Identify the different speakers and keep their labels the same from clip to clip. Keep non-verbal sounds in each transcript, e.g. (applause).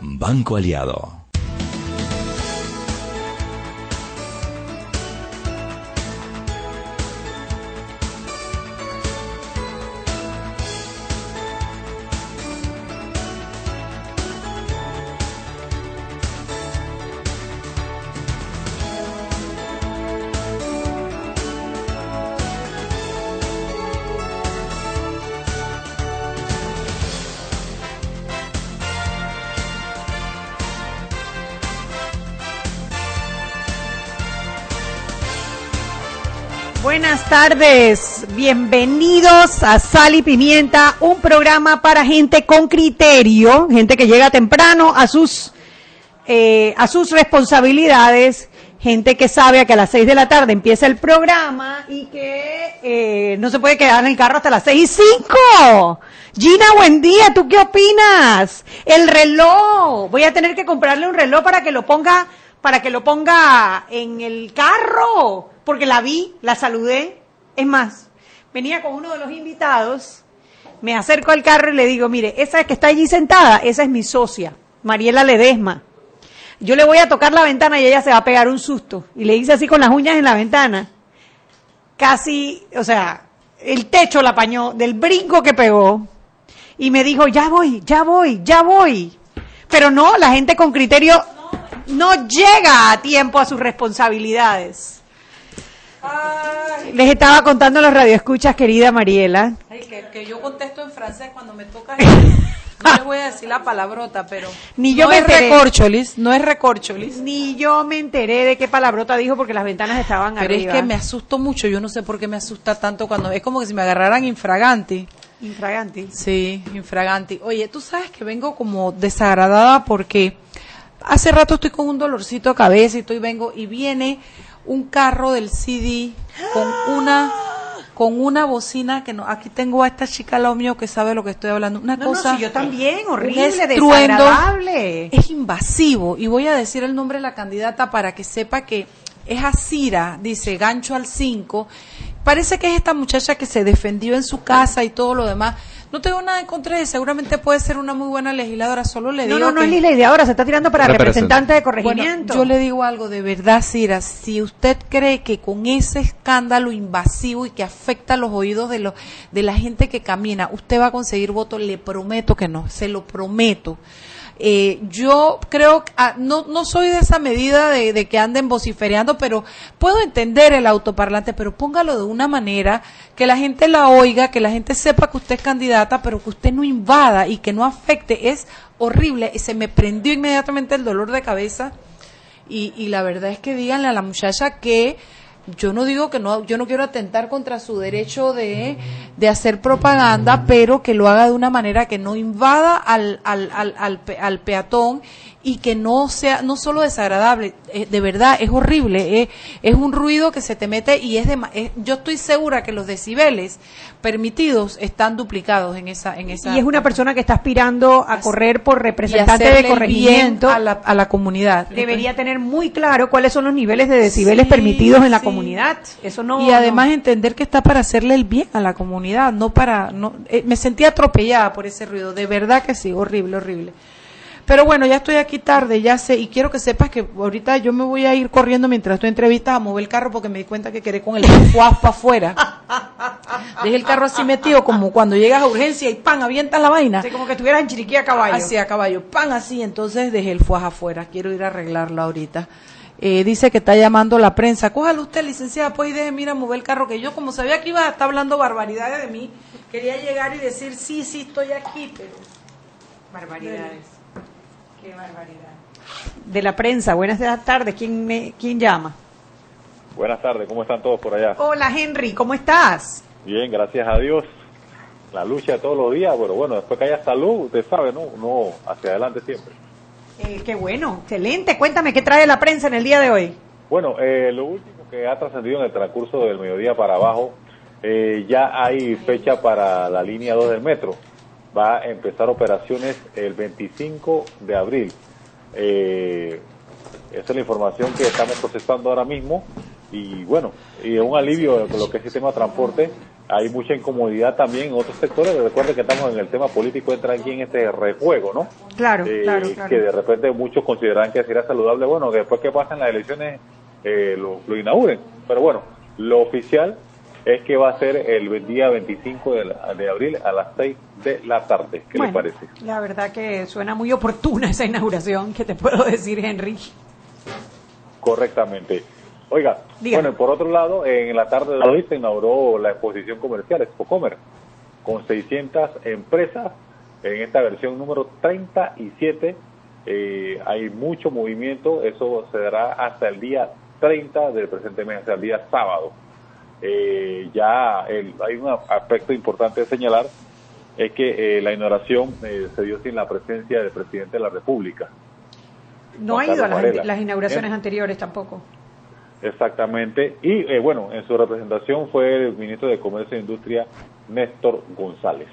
Speaker 1: Banco Aliado.
Speaker 2: Tardes, bienvenidos a Sal y Pimienta, un programa para gente con criterio, gente que llega temprano a sus eh, a sus responsabilidades, gente que sabe que a las seis de la tarde empieza el programa y que eh, no se puede quedar en el carro hasta las seis y cinco. Gina, buen día, ¿tú qué opinas? El reloj, voy a tener que comprarle un reloj para que lo ponga para que lo ponga en el carro porque la vi, la saludé. Es más, venía con uno de los invitados, me acerco al carro y le digo, mire, esa que está allí sentada, esa es mi socia, Mariela Ledesma. Yo le voy a tocar la ventana y ella se va a pegar un susto. Y le hice así con las uñas en la ventana. Casi, o sea, el techo la apañó del brinco que pegó. Y me dijo, ya voy, ya voy, ya voy. Pero no, la gente con criterio no llega a tiempo a sus responsabilidades. Les estaba contando los radioescuchas, querida Mariela.
Speaker 3: Ay, que, que yo contesto en francés cuando me toca. (laughs) no les voy a decir la palabrota, pero.
Speaker 2: Ni yo
Speaker 3: no
Speaker 2: me
Speaker 3: es
Speaker 2: enteré.
Speaker 3: recorcholis, no es recorcholis.
Speaker 2: Ni yo me enteré de qué palabrota dijo porque las ventanas estaban
Speaker 3: Pero
Speaker 2: arriba.
Speaker 3: es que me asusto mucho, yo no sé por qué me asusta tanto cuando es como que si me agarraran infraganti.
Speaker 2: Infraganti.
Speaker 3: Sí, infraganti. Oye, tú sabes que vengo como desagradada porque hace rato estoy con un dolorcito de cabeza y estoy vengo y viene un carro del CD con una con una bocina que no aquí tengo a esta chica lado mío que sabe lo que estoy hablando una
Speaker 2: No, no,
Speaker 3: cosa
Speaker 2: sí, yo también, horrible, desagradable.
Speaker 3: es invasivo y voy a decir el nombre de la candidata para que sepa que es Asira, dice gancho al 5. Parece que es esta muchacha que se defendió en su casa y todo lo demás. No tengo nada en contra de ella, seguramente puede ser una muy buena legisladora, solo le
Speaker 2: No,
Speaker 3: digo
Speaker 2: no, no
Speaker 3: que-
Speaker 2: es ahora, se está tirando para representante de
Speaker 3: bueno,
Speaker 2: corregimiento.
Speaker 3: yo le digo algo de verdad, Cira. Si usted cree que con ese escándalo invasivo y que afecta los oídos de, los, de la gente que camina, usted va a conseguir votos, le prometo que no, se lo prometo. Eh, yo creo ah, no, no soy de esa medida de, de que anden vociferando, pero puedo entender el autoparlante, pero póngalo de una manera que la gente la oiga, que la gente sepa que usted es candidata, pero que usted no invada y que no afecte. Es horrible. Y se me prendió inmediatamente el dolor de cabeza. Y, y la verdad es que díganle a la muchacha que yo no digo que no, yo no quiero atentar contra su derecho de, de hacer propaganda, pero que lo haga de una manera que no invada al, al, al, al, al peatón y que no sea, no solo desagradable, eh, de verdad es horrible, eh, es un ruido que se te mete y es de, es- yo estoy segura que los decibeles permitidos están duplicados en esa, en esa
Speaker 2: y es una persona que está aspirando a correr por representante de corregimiento.
Speaker 3: a la, a la comunidad.
Speaker 2: Debería tener muy claro cuáles son los niveles de decibeles
Speaker 3: Sí,
Speaker 2: permitidos en la
Speaker 3: sí.
Speaker 2: comunidad. Eso no.
Speaker 3: y además
Speaker 2: no-
Speaker 3: entender que está para hacerle el bien a la comunidad, no para... No, eh, me sentí atropellada por ese ruido, de verdad que sí, horrible, horrible. Pero bueno, ya estoy aquí tarde, ya sé, y quiero que sepas que ahorita yo me voy a ir corriendo mientras tú entrevistas a mover el carro porque me di cuenta que quedé con el fuaz para afuera. Dejé el carro así metido como cuando llegas a urgencia y pan, avientas la vaina.
Speaker 2: Sí, como que estuvieras en Chiriquí a caballo.
Speaker 3: Así a caballo, pan así, entonces dejé el fuaz afuera, quiero ir a arreglarlo ahorita. Eh, dice que está llamando la prensa, cójalo usted licenciada, pues y deje, mira, mover el carro, que yo como sabía que iba a estar hablando barbaridades de mí, quería llegar y decir, sí, sí, estoy aquí, pero...
Speaker 2: Barbaridades. Qué barbaridad. De la prensa, buenas tardes. ¿Quién, me, ¿Quién llama?
Speaker 4: Buenas tardes, ¿cómo están todos por allá?
Speaker 2: Hola Henry, ¿cómo estás?
Speaker 4: Bien, gracias a Dios. La lucha de todos los días, pero bueno, después que haya salud, usted sabe, ¿no? No, hacia adelante siempre.
Speaker 2: Eh, qué bueno, excelente. Cuéntame qué trae la prensa en el día de hoy.
Speaker 4: Bueno, eh, lo último que ha trascendido en el transcurso del mediodía para abajo, eh, ya hay fecha para la línea 2 del metro. Va a empezar operaciones el 25 de abril. Eh, esa es la información que estamos procesando ahora mismo y bueno, y es un alivio con lo que es el sistema de transporte hay mucha incomodidad también en otros sectores. Recuerden que estamos en el tema político, entra aquí en este rejuego, ¿no?
Speaker 2: Claro,
Speaker 4: Eh,
Speaker 2: claro, claro.
Speaker 4: Que de repente muchos consideran que sería saludable, bueno, que después que pasen las elecciones eh, lo, lo inauguren. Pero bueno, lo oficial es que va a ser el día 25 de, la- de abril a las 6 de la tarde. ¿Qué
Speaker 2: Bueno,
Speaker 4: les parece?
Speaker 2: La verdad que suena muy oportuna esa inauguración, que te puedo (laughs) decir, Henry.
Speaker 4: Correctamente. Oiga,
Speaker 2: Dígame.
Speaker 4: bueno, por otro lado, en la tarde de hoy se inauguró la exposición comercial Expocomer, con 600 empresas en esta versión número 37. Eh, hay mucho movimiento, eso se dará hasta el día 30 del presente mes, hasta el día sábado. Eh, ya el- hay un aspecto importante de señalar, es que eh, la inauguración eh, se dio sin la presencia del presidente de la República.
Speaker 2: No ha ido a las, inauguraciones anteriores tampoco.
Speaker 4: Exactamente. Y eh, bueno, en su representación fue el ministro de Comercio e Industria, Néstor González.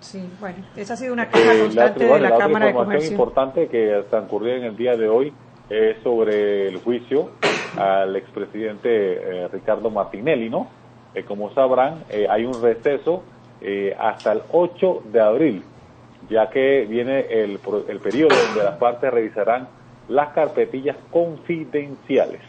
Speaker 2: Sí, bueno, esa ha sido una queja
Speaker 4: la,
Speaker 2: constante
Speaker 4: bueno,
Speaker 2: de la,
Speaker 4: la otra
Speaker 2: Cámara de
Speaker 4: información
Speaker 2: Comercio.
Speaker 4: importante que transcurrió en el día de hoy es sobre el juicio al expresidente eh, Ricardo Martinelli, ¿no? Eh, como sabrán, eh, hay un receso hasta el 8 de abril, ya que viene el, el periodo donde las partes revisarán las carpetillas confidenciales.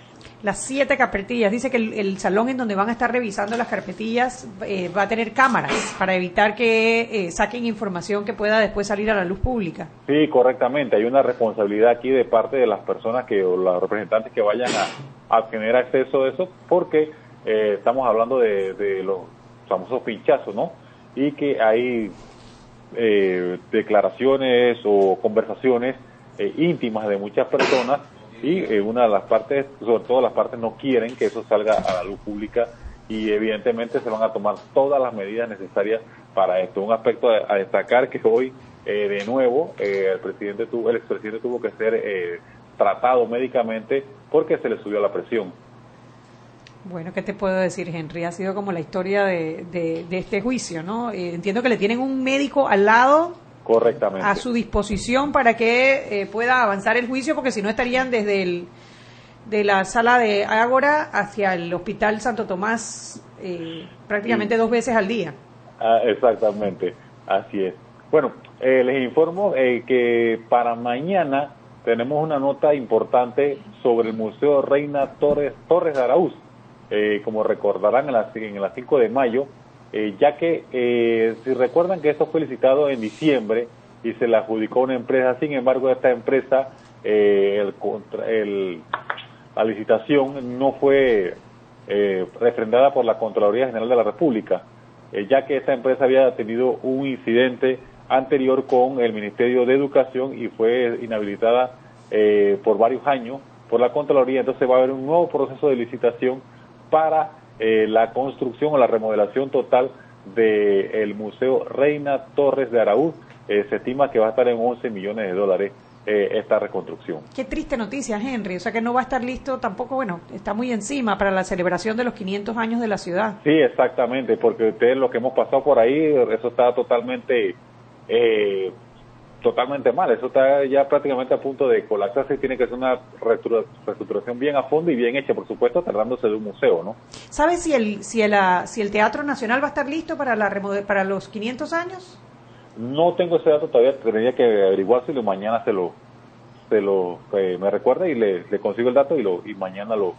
Speaker 2: Las siete carpetillas. Dice que el, salón en donde van a estar revisando las carpetillas eh, va a tener cámaras para evitar que eh, saquen información que pueda después salir a la luz pública.
Speaker 4: Sí, correctamente. Hay una responsabilidad aquí de parte de las personas que o los representantes que vayan a, a tener acceso a eso, porque eh, estamos hablando de, de los famosos pinchazos, ¿no? Y que hay declaraciones o conversaciones íntimas de muchas personas y eh, una de las partes, sobre todo las partes, no quieren que eso salga a la luz pública y evidentemente se van a tomar todas las medidas necesarias para esto. Un aspecto a, destacar que hoy eh, de nuevo eh, el presidente tuvo, el expresidente tuvo que ser eh, tratado médicamente porque se le subió la presión.
Speaker 2: Bueno, ¿qué te puedo decir, Henry? Ha sido como la historia de, de- de este juicio, ¿no? Eh, entiendo que le tienen un médico al lado
Speaker 4: Correctamente.
Speaker 2: a su disposición para que eh, pueda avanzar el juicio, porque si no estarían desde el de la sala de Ágora hacia el Hospital Santo Tomás eh, prácticamente dos veces al día.
Speaker 4: Ah, exactamente, así es. Bueno, eh, les informo eh, que para mañana tenemos una nota importante sobre el Museo Reina Torres, Torres de Araúz, eh, como recordarán en la, en la 5 de mayo, eh, ya que eh, si recuerdan que esto fue licitado en diciembre y se le adjudicó una empresa, sin embargo esta empresa, eh, el, la licitación no fue refrendada por la Contraloría General de la República, ya que esta empresa había tenido un incidente anterior con el Ministerio de Educación y fue inhabilitada por varios años por la Contraloría. Entonces va a haber un nuevo proceso de licitación para eh, la construcción o la remodelación total del Museo Reina Torres de Araúz. Eh, se estima que va a estar en 11 millones de dólares eh, esta reconstrucción.
Speaker 2: Qué triste noticia, Henry. O sea que no va a estar listo tampoco, bueno, está muy encima para la celebración de los 500 años de la ciudad.
Speaker 4: Sí, exactamente, porque ustedes lo que hemos pasado por ahí, eso está totalmente, eh, totalmente mal. Eso está ya prácticamente a punto de colapsarse y tiene que ser una reestructura- reestructuración bien a fondo y bien hecha, por supuesto, tratándose de un museo, ¿no?
Speaker 2: ¿Sabes si el, si, el, ah, si el Teatro Nacional va a estar listo para, la para los 500 años?
Speaker 4: No tengo ese dato todavía, tendría que averiguárselo y mañana se lo, se lo, eh, me recuerda y le, le consigo el dato y lo, y mañana lo,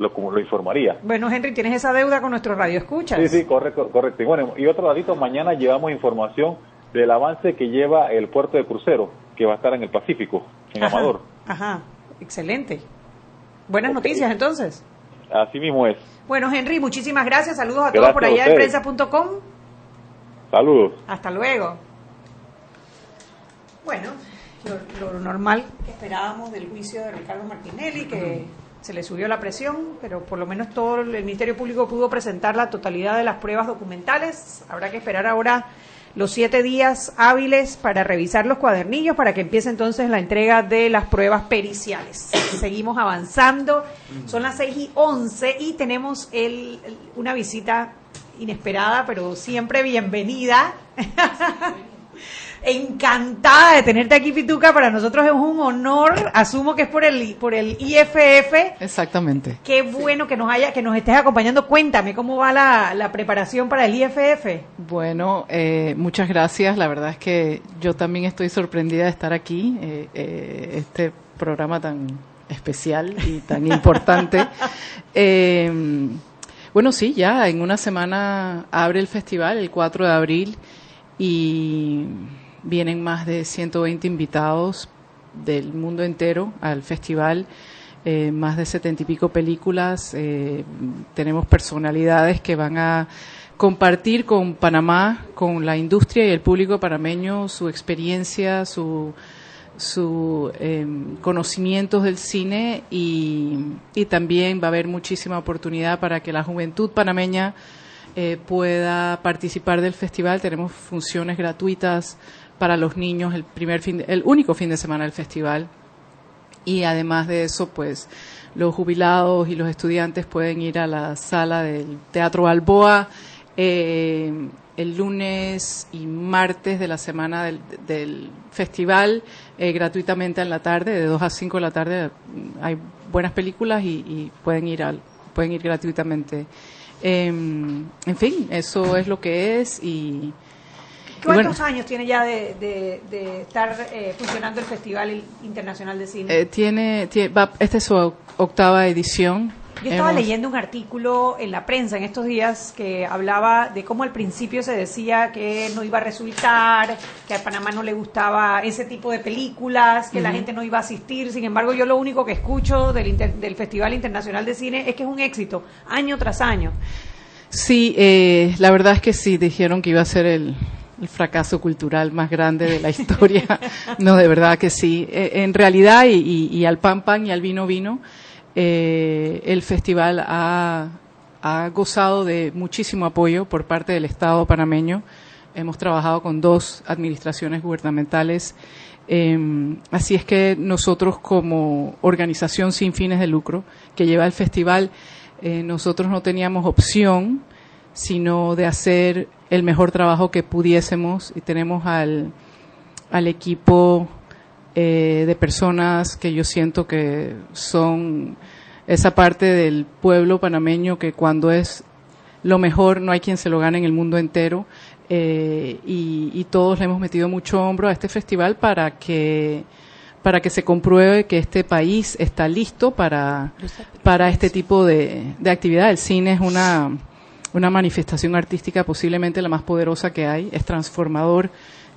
Speaker 4: lo, como lo informaría.
Speaker 2: Bueno, Henry, tienes esa deuda con nuestro radio escuchas.
Speaker 4: Sí, sí, correcto, correcto. Y bueno, y otro ladito, mañana llevamos información del avance que lleva el puerto de crucero, que va a estar en el Pacífico, en
Speaker 2: Ajá,
Speaker 4: Amador.
Speaker 2: Ajá, excelente. Buenas noticias entonces.
Speaker 4: Así mismo es.
Speaker 2: Bueno, Henry, muchísimas gracias. Saludos a todos por allá
Speaker 4: ustedes.
Speaker 2: prensa.com.
Speaker 4: Saludos.
Speaker 2: Hasta luego. Bueno, lo, lo normal que esperábamos del juicio de Ricardo Martinelli, que se le subió la presión, pero por lo menos todo el Ministerio Público pudo presentar la totalidad de las pruebas documentales. Habrá que esperar ahora los siete días hábiles para revisar los cuadernillos para que empiece entonces la entrega de las pruebas periciales. (coughs) Seguimos avanzando. Son las seis y once y tenemos el, el- una visita inesperada, pero siempre bienvenida. (laughs) encantada de tenerte aquí, Pituca. Para nosotros es un honor. Asumo que es por el por el IFF.
Speaker 1: Exactamente.
Speaker 2: Qué bueno que nos haya que nos estés acompañando. Cuéntame cómo va la, la preparación para el IFF.
Speaker 1: Bueno, eh, muchas gracias. La verdad es que yo también estoy sorprendida de estar aquí. Eh, eh, este programa tan especial y tan (laughs) importante. Eh, bueno, sí, ya en una semana abre el festival, el 4 de abril, y vienen más de 120 invitados del mundo entero al festival. Eh, más de setenta y pico películas. Eh, tenemos personalidades que van a compartir con Panamá, con la industria y el público panameño su experiencia, su, su eh, conocimientos del cine y, y, también va a haber muchísima oportunidad para que la juventud panameña eh, pueda participar del festival. Tenemos funciones gratuitas para los niños el primer fin, de, el único fin de semana del festival y además de eso, pues los jubilados y los estudiantes pueden ir a la sala del Teatro Balboa eh, el lunes y martes de la semana del, del festival eh, gratuitamente en la tarde, de 2 a 5 de la tarde. Hay buenas películas y, y pueden ir al, pueden ir gratuitamente. Eh, en fin, eso es lo que es y
Speaker 2: ¿Cuántos bueno, años tiene ya de, de, de estar eh, funcionando el Festival Internacional de Cine?
Speaker 1: Eh, tiene, tiene va, esta es su octava edición.
Speaker 2: Yo estaba Hemos... leyendo un artículo en la prensa en estos días que hablaba de cómo al principio se decía que no iba a resultar, que a Panamá no le gustaba ese tipo de películas, que uh -huh. la gente no iba a asistir. Sin embargo, yo lo único que escucho del, inter del Festival Internacional de Cine es que es un éxito, año tras año.
Speaker 1: Sí, eh, la verdad es que sí, dijeron que iba a ser el, el fracaso cultural más grande de la historia. no, de verdad que sí. En realidad, y, al pan pan y al vino vino, eh, el festival ha, ha, gozado de muchísimo apoyo por parte del Estado panameño. Hemos trabajado con dos administraciones gubernamentales. Eh, así es que nosotros como organización sin fines de lucro que lleva el festival, eh, nosotros no teníamos opción sino de hacer el mejor trabajo que pudiésemos y tenemos al, al equipo eh, de personas que yo siento que son esa parte del pueblo panameño que cuando es lo mejor no hay quien se lo gane en el mundo entero eh, y, y, todos le hemos metido mucho hombro a este festival para que para que se compruebe que este país está listo para, para este tipo de, de actividad. El cine es una una manifestación artística posiblemente la más poderosa que hay, es transformador,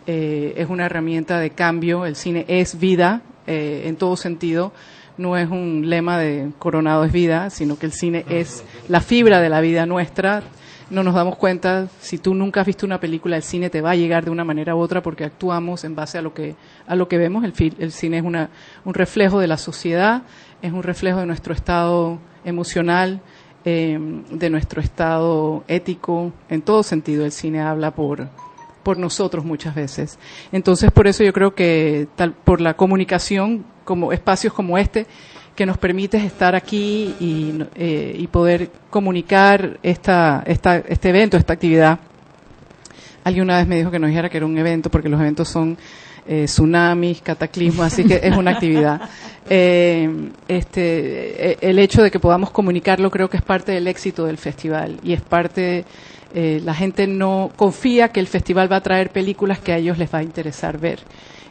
Speaker 1: eh, es una herramienta de cambio, el cine es vida eh, en todo sentido, no es un lema de coronado es vida, sino que el cine es la fibra de la vida nuestra. No nos damos cuenta, si tú nunca has visto una película, el cine te va a llegar de una manera u otra porque actuamos en base a lo que, a lo que vemos. El, el cine es una, un reflejo de la sociedad, es un reflejo de nuestro estado emocional, eh, de nuestro estado ético, en todo sentido el cine habla por, por nosotros muchas veces. Entonces, por eso yo creo que tal, por la comunicación, como espacios como este, que nos permite estar aquí y, eh, y poder comunicar esta, esta, este evento, esta actividad. Alguien una vez me dijo que no dijera que era un evento, porque los eventos son eh, tsunamis, cataclismos, así que es una actividad. (laughs) Eh, este, eh, el hecho de que podamos comunicarlo creo que es parte del éxito del festival y es parte, eh, la gente no confía que el festival va a traer películas que a ellos les va a interesar ver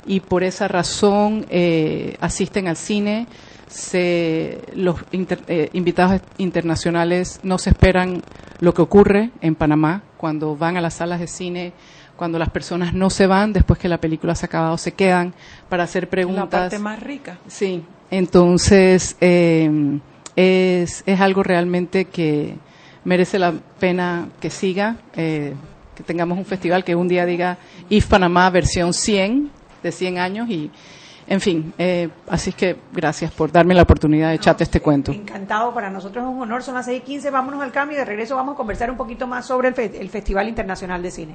Speaker 1: y por esa razón eh, asisten al cine. Se, los inter, eh, invitados internacionales no se esperan lo que ocurre en Panamá cuando van a las salas de cine cuando las personas no se van después que la película se ha acabado, se quedan para hacer preguntas.
Speaker 3: La parte más rica.
Speaker 1: Sí, entonces eh, es, es algo realmente que merece la pena que siga, eh, que tengamos un festival que un día diga IF Panamá versión 100, de 100 años y en fin, eh, así es que gracias por darme la oportunidad de echarte no, este cuento.
Speaker 2: Encantado, para nosotros es un honor, son las 6 y 15, vámonos al cambio y de regreso vamos a conversar un poquito más sobre el, fe el Festival Internacional de Cine.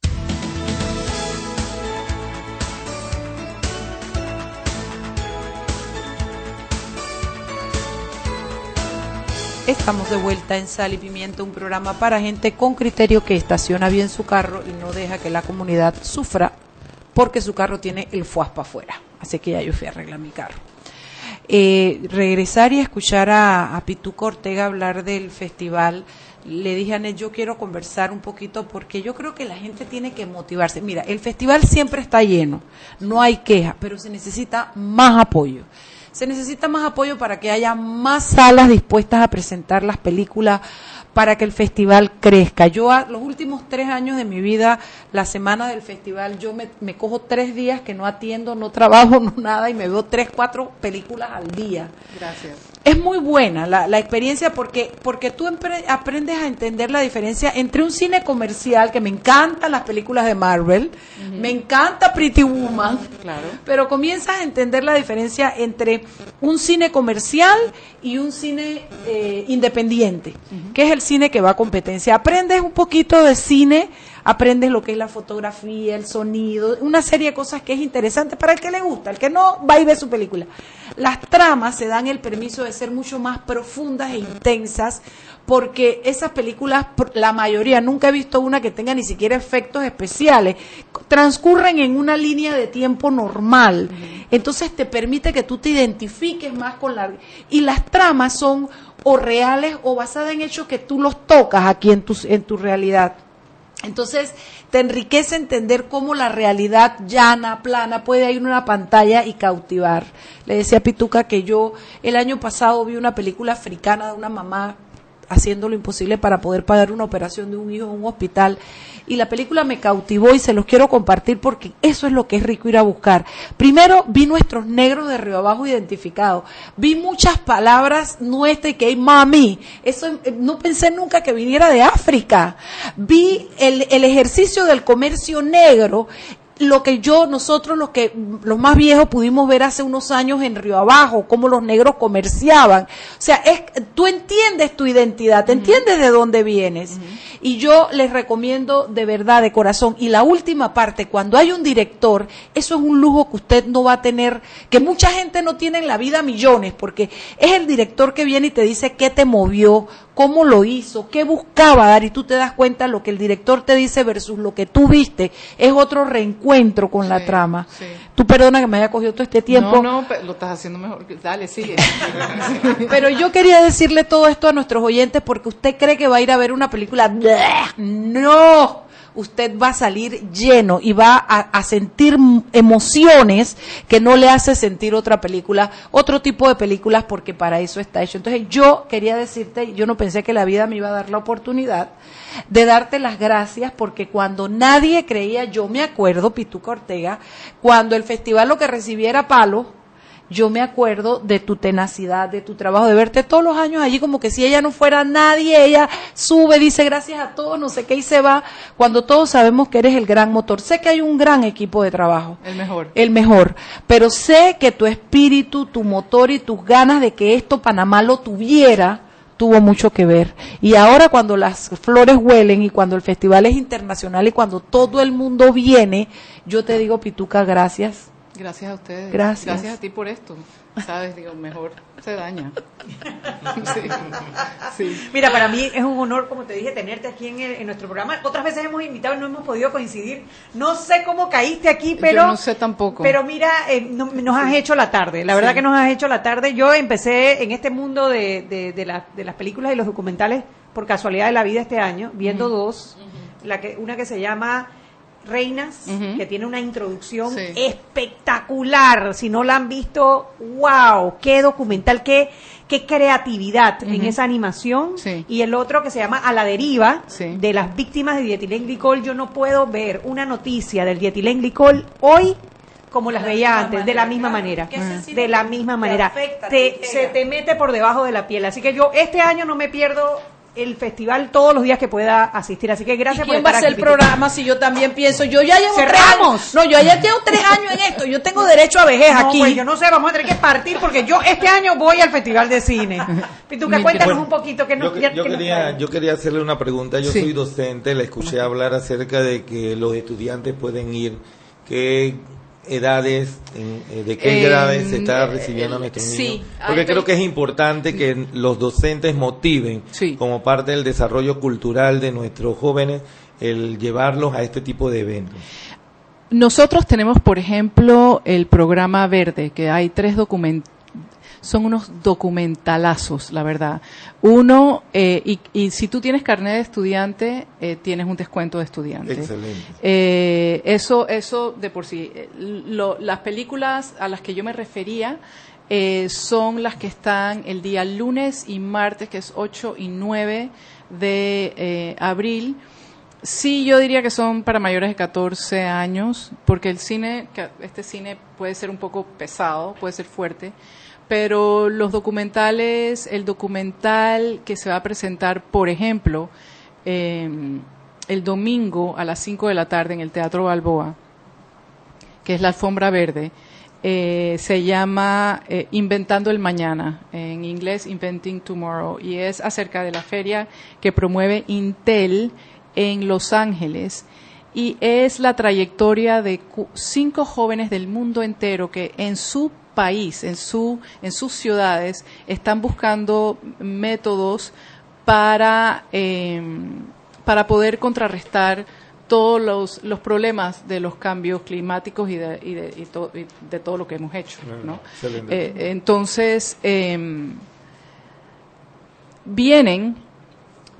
Speaker 3: Estamos de vuelta en Sal y Pimienta, un programa para gente con criterio que estaciona bien su carro y no deja que la comunidad sufra porque su carro tiene el fuaspa afuera. Así que ya yo fui a arreglar mi carro. Eh, regresar y escuchar a, a Pituco hablar del festival. Le dije a Anet, yo quiero conversar un poquito porque yo creo que la gente tiene que motivarse. Mira, el festival siempre está lleno, no hay queja, pero se necesita más apoyo se necesita más apoyo para que haya más salas dispuestas a presentar las películas para que el festival crezca. Yo a los últimos tres años de mi vida, la semana del festival, yo me, me cojo tres días que no atiendo, no trabajo, (laughs) no nada y me veo tres, cuatro películas al día.
Speaker 1: Gracias.
Speaker 3: Es muy buena la, la experiencia porque, porque tú aprendes a entender la diferencia entre un cine comercial, que me encantan las películas de Marvel, me encanta Pretty Woman,
Speaker 1: Claro.
Speaker 3: pero comienzas a entender la diferencia entre un cine comercial y un cine eh, independiente, que es el cine que va a competencia. Aprendes un poquito de cine, aprendes lo que es la fotografía, el sonido, una serie de cosas que es interesante para el que le gusta, el que no va y ve su película. Las tramas se dan el permiso de ser mucho más profundas e intensas porque esas películas, la mayoría, nunca he visto una que tenga ni siquiera efectos especiales, transcurren en una línea de tiempo normal. Entonces te permite que tú te identifiques más con la... Y las tramas son o reales o basadas en hechos que tú los tocas aquí en tu, en tu realidad. Entonces, te enriquece entender cómo la realidad llana, plana, puede ir en una pantalla y cautivar. Le decía Pituca que yo el año pasado vi una película africana de una mamá haciendo lo imposible para poder pagar una operación de un hijo en un hospital. Y la película me cautivó y se los quiero compartir porque eso es lo que es rico ir a buscar. Primero vi nuestros negros de Río Abajo identificados. Vi muchas palabras nuestras que hay mami. Eso eh, no pensé nunca que viniera de África. Vi el, el ejercicio del comercio negro lo que yo, nosotros los que, los más viejos pudimos ver hace unos años en Río Abajo, cómo los negros comerciaban. O sea, es, tú entiendes tu identidad, te entiendes de dónde vienes. Y yo les recomiendo de verdad, de corazón. Y la última parte, cuando hay un director, eso es un lujo que usted no va a tener, que mucha gente no tiene en la vida millones, porque es el director que viene y te dice qué te movió, cómo lo hizo, qué buscaba dar, y tú te das cuenta lo que el director te dice versus lo que tú viste, es otro reencuentro con la trama. Tú perdona que me haya cogido todo este tiempo.
Speaker 1: No, no, lo estás haciendo mejor. Dale, sigue. (laughs)
Speaker 3: Pero yo quería decirle todo esto a nuestros oyentes porque usted cree que va a ir a ver una película. (laughs) No, usted va a salir lleno y va a, sentir emociones que no le hace sentir otra película, otro tipo de películas porque para eso está hecho. Entonces yo quería decirte, yo no pensé que la vida me iba a dar la oportunidad de darte las gracias porque cuando nadie creía, yo me acuerdo, Pituca Ortega, cuando el festival lo que recibiera palo, yo me acuerdo de tu tenacidad, de tu trabajo, de verte todos los años allí como que si ella no fuera nadie, ella sube, dice gracias a todos, no sé qué, y se va, cuando todos sabemos que eres el gran motor. Sé que hay un gran equipo de trabajo,
Speaker 1: El mejor.
Speaker 3: el mejor, pero sé que tu espíritu, tu motor y tus ganas de que esto Panamá lo tuviera, tuvo mucho que ver. Y ahora cuando las flores huelen y cuando el festival es internacional y cuando todo el mundo viene, yo te digo, Pituca, gracias.
Speaker 1: Gracias a ustedes.
Speaker 3: Gracias.
Speaker 1: Gracias a ti por esto. Sabes, digo, mejor se daña. (laughs) Sí. Sí.
Speaker 2: Mira, para mí es un honor, como te dije, tenerte aquí en, el- en nuestro programa. Otras veces hemos invitado y no hemos podido coincidir. No sé cómo caíste aquí, pero...
Speaker 1: Yo no sé tampoco.
Speaker 2: Pero mira, eh, no- nos has hecho la tarde. La verdad
Speaker 1: Sí.
Speaker 2: que nos has hecho la tarde. Yo empecé en este mundo de, de, de la- de las películas y los documentales por casualidad de la vida este año, viendo dos. la que, una que se llama Reinas, que tiene una introducción
Speaker 1: Sí.
Speaker 2: espectacular. Si no la han visto, wow, qué documental, qué, qué creatividad en esa animación.
Speaker 1: Sí.
Speaker 2: Y el otro que se llama A la deriva,
Speaker 1: Sí.
Speaker 2: de las víctimas de dietilenglicol. Yo no puedo ver una noticia del dietilenglicol hoy como las veía antes, de la misma manera. De la misma manera.
Speaker 3: afecta,
Speaker 2: Te-
Speaker 3: te
Speaker 2: se te mete por debajo de la piel. Así que yo este año no me pierdo el festival todos los días que pueda asistir. Así que gracias
Speaker 3: ¿Y quién
Speaker 2: por
Speaker 3: va a
Speaker 2: estar
Speaker 3: hacer el programa si yo también pienso? Yo ya llevo tres años. No, yo ya llevo tres años en esto. Yo tengo derecho a vejez
Speaker 2: No,
Speaker 3: aquí.
Speaker 2: pues, yo no sé, vamos a tener que partir porque yo este año voy al Festival de Cine. (laughs) Pituca, cuéntanos un poquito que nos
Speaker 5: Yo,
Speaker 2: ya-
Speaker 5: yo
Speaker 2: que
Speaker 5: quería, yo quería hacerle una pregunta. Yo
Speaker 1: Sí.
Speaker 5: soy docente, la escuché hablar acerca de que los estudiantes pueden ir. ¿Qué edades, en- eh, de qué edades se está
Speaker 1: eh,
Speaker 5: recibiendo a
Speaker 1: eh,
Speaker 5: nuestros
Speaker 1: sí,
Speaker 5: niños? Porque creo que es importante que los docentes motiven como parte del desarrollo cultural de nuestros jóvenes el llevarlos a este tipo de eventos.
Speaker 1: Nosotros tenemos, por ejemplo, el programa Verde, que hay tres documentos. Son unos documentalazos, la verdad. Uno, eh, y, y si tú tienes carnet de estudiante, eh, tienes un descuento de estudiante.
Speaker 5: Excelente.
Speaker 1: Eh, eso, eso de por sí. Eh, lo- las películas a las que yo me refería eh, son las que están el día lunes y martes, que es 8 y 9 de eh, abril. Sí, yo diría que son para mayores de 14 años, porque el cine, este cine puede ser un poco pesado, puede ser fuerte, pero los documentales, el documental que se va a presentar, por ejemplo, eh, el domingo a las 5 de la tarde en el Teatro Balboa, que es la alfombra verde, eh, se llama eh, Inventando el Mañana, en inglés Inventing Tomorrow, y es acerca de la feria que promueve Intel en Los Ángeles. Y es la trayectoria de cinco jóvenes del mundo entero que en su país, en, su, en sus ciudades, están buscando métodos para, eh, para poder contrarrestar todos los, los problemas de los cambios climáticos y de, y de, y to- y de todo lo que hemos hecho. ¿no?
Speaker 5: Excelente.
Speaker 1: Eh, entonces, em, vienen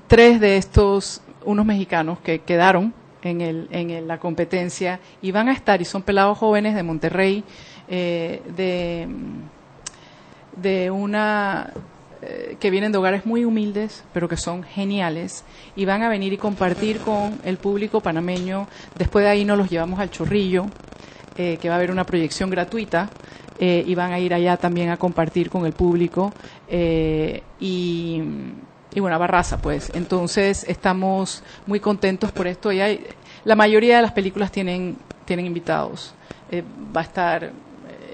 Speaker 1: tres de estos, unos mexicanos que quedaron en, el, en el- la competencia y van a estar, y son pelados jóvenes de Monterrey, eh, de, de una eh, que vienen de hogares muy humildes, pero que son geniales, y van a venir y compartir con el público panameño. Después de ahí nos los llevamos al Chorrillo, eh, que va a haber una proyección gratuita, eh, y van a ir allá también a compartir con el público. y, y bueno, a Barraza, pues. Entonces, estamos muy contentos por esto. Y hay, la mayoría de las películas tienen, tienen invitados. Va a estar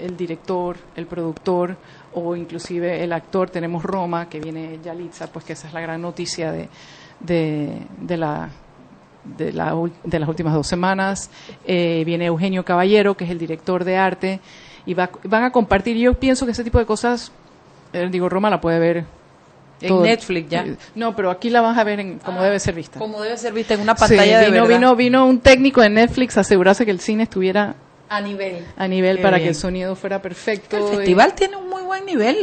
Speaker 1: el director, el productor o inclusive el actor. Tenemos Roma, que viene Yalitza, pues que esa es la gran noticia de, de, de la de, la de las últimas dos semanas. Eh, viene Eugenio Caballero, que es el director de arte, y va- van a compartir. Yo pienso que ese tipo de cosas, eh, digo, Roma la puede ver
Speaker 3: En Netflix ya.
Speaker 1: No, pero aquí la vas a ver en, como debe ser vista.
Speaker 3: Como debe ser vista en una pantalla de
Speaker 1: vino,
Speaker 3: verdad.
Speaker 1: Vino, vino un técnico de Netflix a asegurarse que el cine estuviera
Speaker 3: a nivel.
Speaker 1: A nivel
Speaker 3: Qué
Speaker 1: para
Speaker 3: bien.
Speaker 1: que el sonido fuera perfecto.
Speaker 3: El festival tiene un muy buen nivel,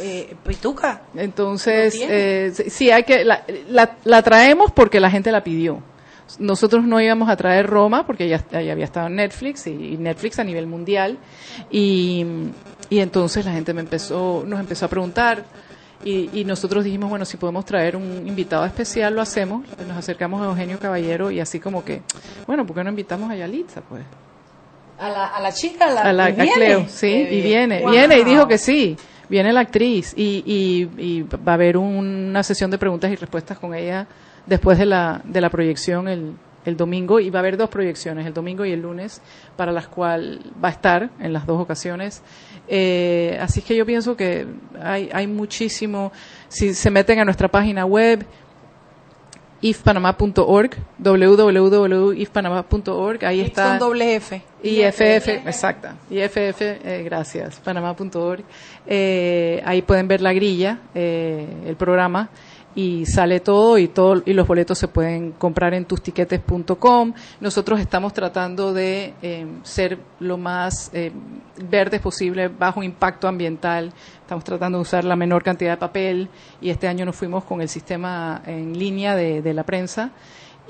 Speaker 3: eh, Pituca.
Speaker 1: Entonces, eh, sí, hay que la, la, la traemos porque la gente la pidió. Nosotros no íbamos a traer Roma porque ya, ya había estado en Netflix y, y Netflix a nivel mundial y, y entonces la gente me empezó, nos empezó a preguntar y, y nosotros dijimos bueno si podemos traer un invitado especial lo hacemos. Nos acercamos a Eugenio Caballero y así como que bueno ¿por qué no invitamos a Yalitza pues?
Speaker 3: A la, a la chica, a la,
Speaker 1: a, la, a
Speaker 3: viene.
Speaker 1: Cleo, sí,
Speaker 3: Eh,
Speaker 1: y viene,
Speaker 3: wow.
Speaker 1: viene y dijo que sí, viene la actriz y, y, y va a haber una sesión de preguntas y respuestas con ella después de la, de la proyección el, el domingo y va a haber dos proyecciones, el domingo y el lunes, para las cuales va a estar en las dos ocasiones. Eh, así que yo pienso que hay, hay muchísimo, si se meten a nuestra página web, ifpanamá.org, www.ifpanamá.org, ahí está.
Speaker 3: con doble F.
Speaker 1: IFF, exacta. IFF, eh, gracias, panamá.org. Eh, ahí pueden ver la grilla, eh, el programa, y sale todo y todo y los boletos se pueden comprar en tustiquetes.com. Nosotros estamos tratando de eh, ser lo más eh, verdes posible, bajo impacto ambiental. Estamos tratando de usar la menor cantidad de papel y este año nos fuimos con el sistema en línea de, de la prensa.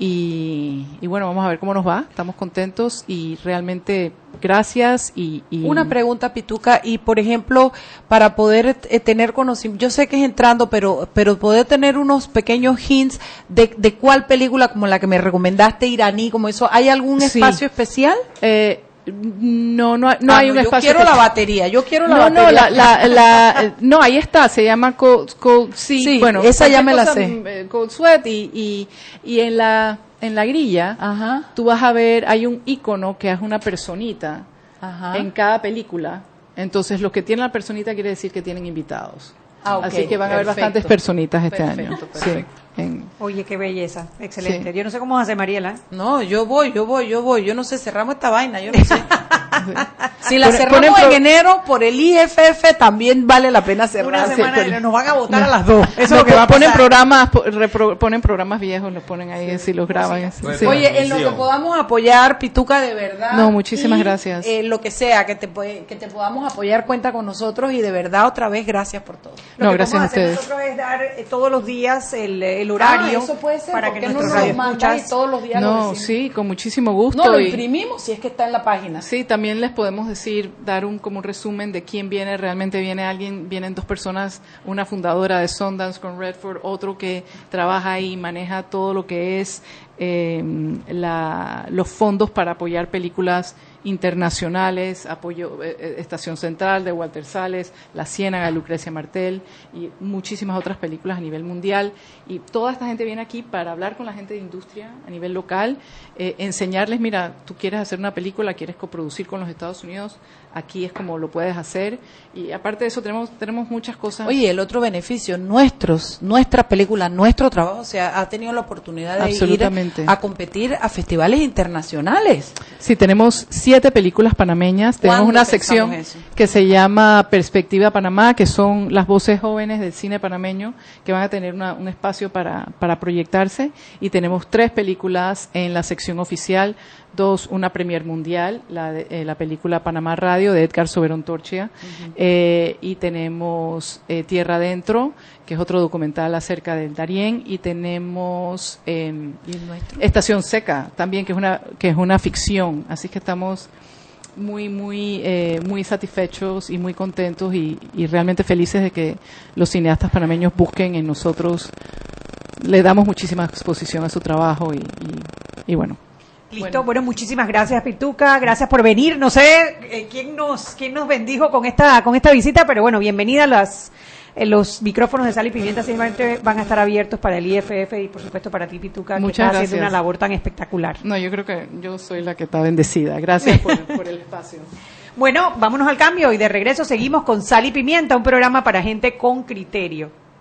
Speaker 1: Y, y bueno, vamos a ver cómo nos va. Estamos contentos y realmente gracias. Y, y-
Speaker 3: Una pregunta, Pituca, y por ejemplo, para poder eh, tener conocimiento, yo sé que es entrando, pero, pero poder tener unos pequeños hints de, de cuál película, como la que me recomendaste, iraní, como eso, ¿hay algún
Speaker 1: Sí.
Speaker 3: espacio especial?
Speaker 1: Eh, no, no, no
Speaker 3: Ah,
Speaker 1: hay
Speaker 3: no,
Speaker 1: un
Speaker 3: yo
Speaker 1: espacio.
Speaker 3: quiero la batería, yo quiero la
Speaker 1: no,
Speaker 3: batería.
Speaker 1: No, la, la, la- eh, no, ahí está, se llama Code, Code- sí,
Speaker 3: Sí,
Speaker 1: bueno,
Speaker 3: esa ya me la sé.
Speaker 1: mm, eh, Code Sweat y, y, y en la, en la grilla, tú vas a ver, hay un icono que es una personita
Speaker 3: Ajá.
Speaker 1: en cada película. Entonces, lo que tiene la personita quiere decir que tienen invitados.
Speaker 3: Ah,
Speaker 1: Así que van a haber
Speaker 3: perfecto.
Speaker 1: bastantes personitas este
Speaker 3: Perfecto,
Speaker 1: año.
Speaker 3: perfecto.
Speaker 1: Sí, en-
Speaker 2: Oye, qué belleza. Excelente.
Speaker 1: Sí.
Speaker 2: Yo no sé cómo hace Mariela.
Speaker 3: No, yo voy, yo voy, yo voy. Yo no sé, cerramos esta vaina, yo no sé. (laughs) si la cerramos en enero por el IFF, también vale la pena cerrar.
Speaker 2: Una semana
Speaker 1: pero-
Speaker 2: nos van a votar a las dos. Eso es lo que va a
Speaker 1: ponen
Speaker 2: pasar.
Speaker 1: programas, repro- ponen programas viejos, los ponen ahí, si los graban. sí.
Speaker 3: Oye, en lo que podamos apoyar, Pituca, de verdad.
Speaker 1: No, muchísimas
Speaker 3: y,
Speaker 1: gracias.
Speaker 3: eh, lo que sea, que te, que te podamos apoyar, cuenta con nosotros y de verdad, otra vez, gracias por todo.
Speaker 2: Lo
Speaker 1: No,
Speaker 2: que
Speaker 1: gracias a
Speaker 2: vamos hacer
Speaker 1: ustedes.
Speaker 2: nosotros es dar eh, todos los días el, el horario
Speaker 3: Ah, eso puede ser,
Speaker 2: para
Speaker 3: ¿por
Speaker 2: que
Speaker 3: no
Speaker 2: nuestros
Speaker 3: lo
Speaker 2: radioescuchas
Speaker 3: y todos los días lo
Speaker 1: No,
Speaker 3: decimos?
Speaker 1: sí, con muchísimo gusto.
Speaker 3: No, lo
Speaker 1: y-
Speaker 3: imprimimos si es que está en la página.
Speaker 1: Sí, también les podemos decir, dar un como un resumen de quién viene. Realmente viene alguien, vienen dos personas, una fundadora de Sundance con Redford, otro que trabaja y maneja todo lo que es eh, la- los fondos para apoyar películas internacionales, apoyo eh, eh, Estación Central de Walter Sales, La Ciénaga de Lucrecia Martel y muchísimas otras películas a nivel mundial. Y toda esta gente viene aquí para hablar con la gente de industria a nivel local, eh, enseñarles, mira, tú quieres hacer una película, quieres coproducir con los Estados Unidos, aquí es como lo puedes hacer. Y aparte de eso tenemos, tenemos muchas cosas.
Speaker 3: Oye, el otro beneficio, nuestros, nuestra película, nuestro trabajo, o sea, ha tenido la oportunidad de ir a competir a festivales internacionales.
Speaker 1: Sí, tenemos siete películas panameñas. Tenemos
Speaker 3: ¿Cuándo
Speaker 1: una sección
Speaker 3: eso?
Speaker 1: que se llama Perspectiva Panamá, que son las voces jóvenes del cine panameño que van a tener una- un espacio para, para proyectarse. Y tenemos tres películas en la sección oficial. Dos, una premier mundial, la, de- eh, la película Panamá Radio de Edgar Soberón Torchia. Eh, y tenemos eh, Tierra Adentro, que es otro documental acerca del Darién. Y tenemos... em,
Speaker 3: ¿Y?
Speaker 1: Estación Seca también que es una que es una ficción así que estamos muy muy eh, muy satisfechos y muy contentos y, y realmente felices de que los cineastas panameños busquen en nosotros le damos muchísima exposición a su trabajo y, y- y bueno
Speaker 2: Listo, bueno. muchísimas gracias Pituca, gracias por venir. No sé eh, quién nos quién nos bendijo con esta con esta visita, pero bueno, bienvenida a las eh, los micrófonos de Sal y Pimienta van a estar abiertos para el IFF y por supuesto para ti Pituca, que
Speaker 1: Muchas
Speaker 2: haciendo
Speaker 1: gracias.
Speaker 2: una labor tan espectacular.
Speaker 1: no yo creo que yo soy la que está bendecida gracias por, (laughs) por el espacio
Speaker 2: Bueno, vámonos al cambio y de regreso seguimos con Sal y Pimienta, un programa para gente con criterio.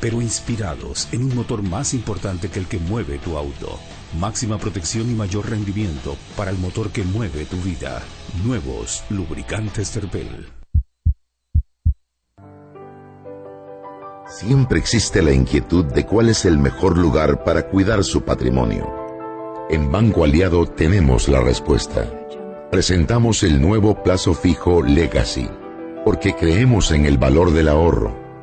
Speaker 6: pero inspirados en un motor más importante que el que mueve tu auto. Máxima protección y mayor rendimiento para el motor que mueve tu vida. Nuevos lubricantes Terpel.
Speaker 7: Siempre existe la inquietud de cuál es el mejor lugar para cuidar su patrimonio. En Banco Aliado tenemos la respuesta. Presentamos el nuevo plazo fijo Legacy, porque creemos en el valor del ahorro,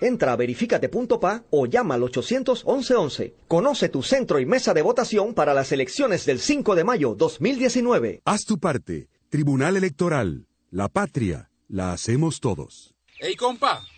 Speaker 8: Entra a verificate.pa o llama al 811 Conoce tu centro y mesa de votación para las elecciones del 5 de mayo 2019.
Speaker 9: Haz tu parte. Tribunal Electoral. La patria. La hacemos todos.
Speaker 10: Ey, compa,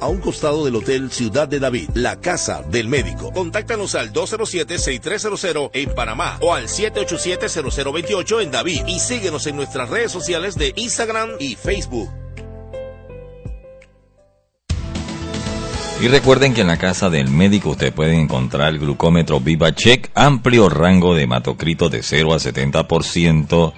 Speaker 11: a un costado del Hotel Ciudad de David, la casa del médico. Contáctanos al 207-6300 en Panamá o al 787-0028 en David y síguenos en nuestras redes sociales de Instagram y Facebook.
Speaker 12: Y recuerden que en la casa del médico usted puede encontrar el glucómetro VivaCheck, amplio rango de hematocrito de 0 a 70%,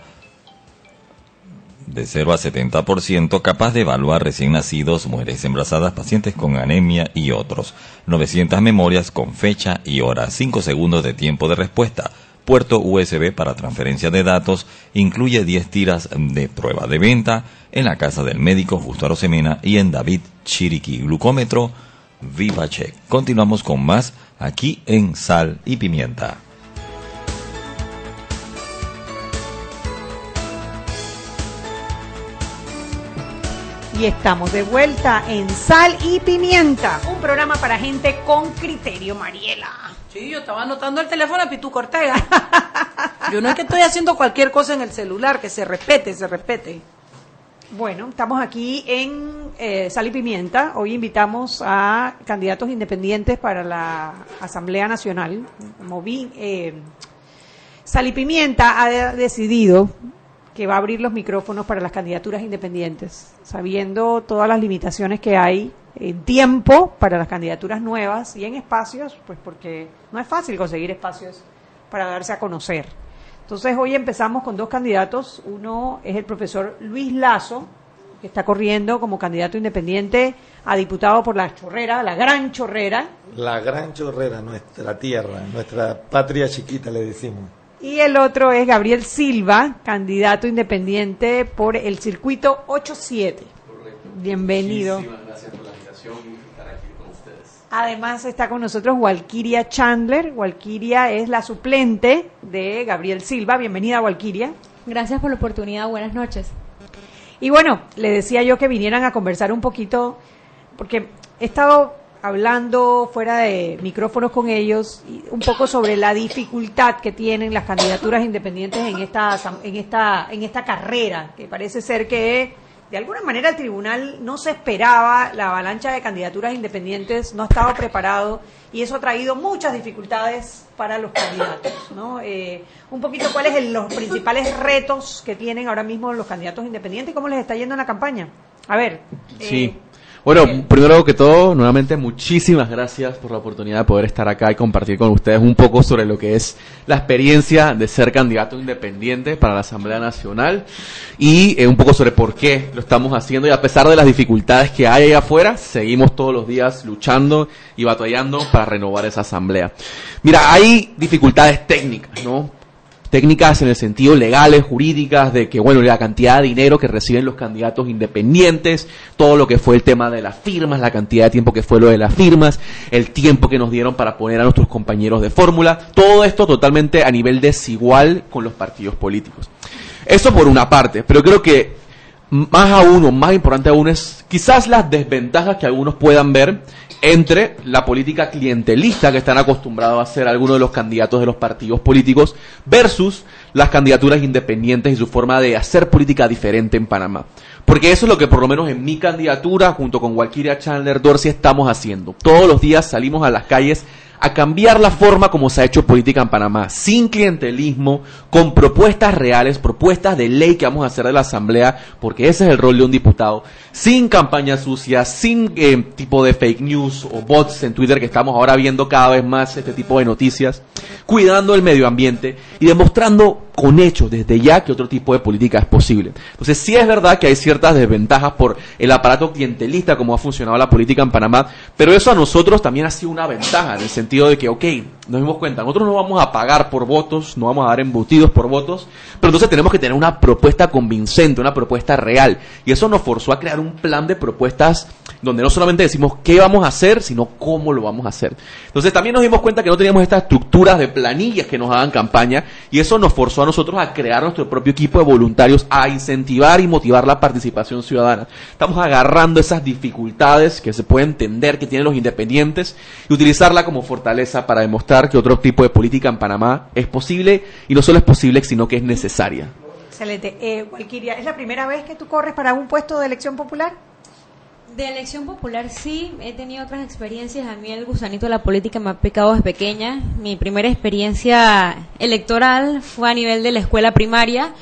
Speaker 12: de 0 a 70%, capaz de evaluar recién nacidos, mujeres embarazadas, pacientes con anemia y otros. 900 memorias con fecha y hora, 5 segundos de tiempo de respuesta. Puerto USB para transferencia de datos, incluye 10 tiras de prueba de venta en la casa del médico Justo Arosemena y en David Chiriquí. Glucómetro VivaCheck. Continuamos con más aquí en Sal y Pimienta.
Speaker 2: Y estamos de vuelta en Sal y Pimienta, un programa para gente con criterio, Mariela.
Speaker 3: Sí, yo estaba anotando el teléfono de Pituco Ortega. (laughs) yo no es que estoy haciendo cualquier cosa en el celular, que se respete, se respete.
Speaker 2: Bueno, estamos aquí en eh, Sal y Pimienta. Hoy invitamos a candidatos independientes para la Asamblea Nacional. Moví, eh, Sal y Pimienta ha decidido que va a abrir los micrófonos para las candidaturas independientes, sabiendo todas las limitaciones que hay en tiempo para las candidaturas nuevas y en espacios, pues porque no es fácil conseguir espacios para darse a conocer. Entonces hoy empezamos con dos candidatos. Uno es el profesor Luis Lazo, que está corriendo como candidato independiente a diputado por la Chorrera, la Gran Chorrera.
Speaker 5: La Gran Chorrera, nuestra tierra, nuestra patria chiquita, le decimos.
Speaker 2: Y el otro es Gabriel Silva, candidato independiente por el circuito 8-7. Bienvenido.
Speaker 13: Muchísimas gracias por la invitación y estar aquí con ustedes.
Speaker 2: Además está con nosotros Walkiria Chandler. Walkiria es la suplente de Gabriel Silva. Bienvenida, Walkiria.
Speaker 14: Gracias por la oportunidad. Buenas noches.
Speaker 2: Y bueno, le decía yo que vinieran a conversar un poquito, porque he estado hablando fuera de micrófonos con ellos un poco sobre la dificultad que tienen las candidaturas independientes en esta en esta en esta carrera que parece ser que de alguna manera el tribunal no se esperaba la avalancha de candidaturas independientes, no estaba preparado y eso ha traído muchas dificultades para los candidatos. ¿no? Eh, un poquito cuáles son los principales retos que tienen ahora mismo los candidatos independientes y cómo les está yendo en la campaña. A ver.
Speaker 15: Sí. Bueno, primero que todo, nuevamente muchísimas gracias por la oportunidad de poder estar acá y compartir con ustedes un poco sobre lo que es la experiencia de ser candidato independiente para la Asamblea Nacional y eh, un poco sobre por qué lo estamos haciendo y a pesar de las dificultades que hay allá afuera, seguimos todos los días luchando y batallando para renovar esa Asamblea. Mira, hay dificultades técnicas, ¿no? Técnicas en el sentido legales, jurídicas, de que, bueno, la cantidad de dinero que reciben los candidatos independientes, todo lo que fue el tema de las firmas, la cantidad de tiempo que fue lo de las firmas, el tiempo que nos dieron para poner a nuestros compañeros de fórmula, todo esto totalmente a nivel desigual con los partidos políticos. Eso por una parte, pero creo que más aún o más importante aún es quizás las desventajas que algunos puedan ver entre la política clientelista que están acostumbrados a hacer algunos de los candidatos de los partidos políticos versus las candidaturas independientes y su forma de hacer política diferente en Panamá. Porque eso es lo que por lo menos en mi candidatura, junto con Walkiria Chandler Dorsey, estamos haciendo. Todos los días salimos a las calles a cambiar la forma como se ha hecho política en Panamá, sin clientelismo, con propuestas reales, propuestas de ley que vamos a hacer de la Asamblea, porque ese es el rol de un diputado, sin campañas sucias, sin eh, tipo de fake news o bots en Twitter que estamos ahora viendo cada vez más este tipo de noticias, cuidando el medio ambiente y demostrando con hechos desde ya que otro tipo de política es posible. Entonces sí es verdad que hay ciertas desventajas por el aparato clientelista como ha funcionado la política en Panamá, pero eso a nosotros también ha sido una ventaja en el sentido de que, ok, nos dimos cuenta, nosotros no vamos a pagar por votos, no vamos a dar embutidos por votos, pero entonces tenemos que tener una propuesta convincente, una propuesta real. Y eso nos forzó a crear un plan de propuestas donde no solamente decimos qué vamos a hacer, sino cómo lo vamos a hacer. Entonces también nos dimos cuenta que no teníamos estas estructuras de planillas que nos hagan campaña y eso nos forzó a nosotros a crear nuestro propio equipo de voluntarios, a incentivar y motivar la participación ciudadana. Estamos agarrando esas dificultades que se puede entender que tienen los independientes y utilizarla como fortaleza para demostrar que otro tipo de política en Panamá es posible y no solo es posible, sino que es necesaria.
Speaker 2: Excelente. Eh, ¿es la primera vez que tú corres para un puesto de elección popular?
Speaker 14: De elección popular sí, he tenido otras experiencias. A mí el gusanito de la política me ha picado desde pequeña. Mi primera experiencia electoral fue a nivel de la escuela primaria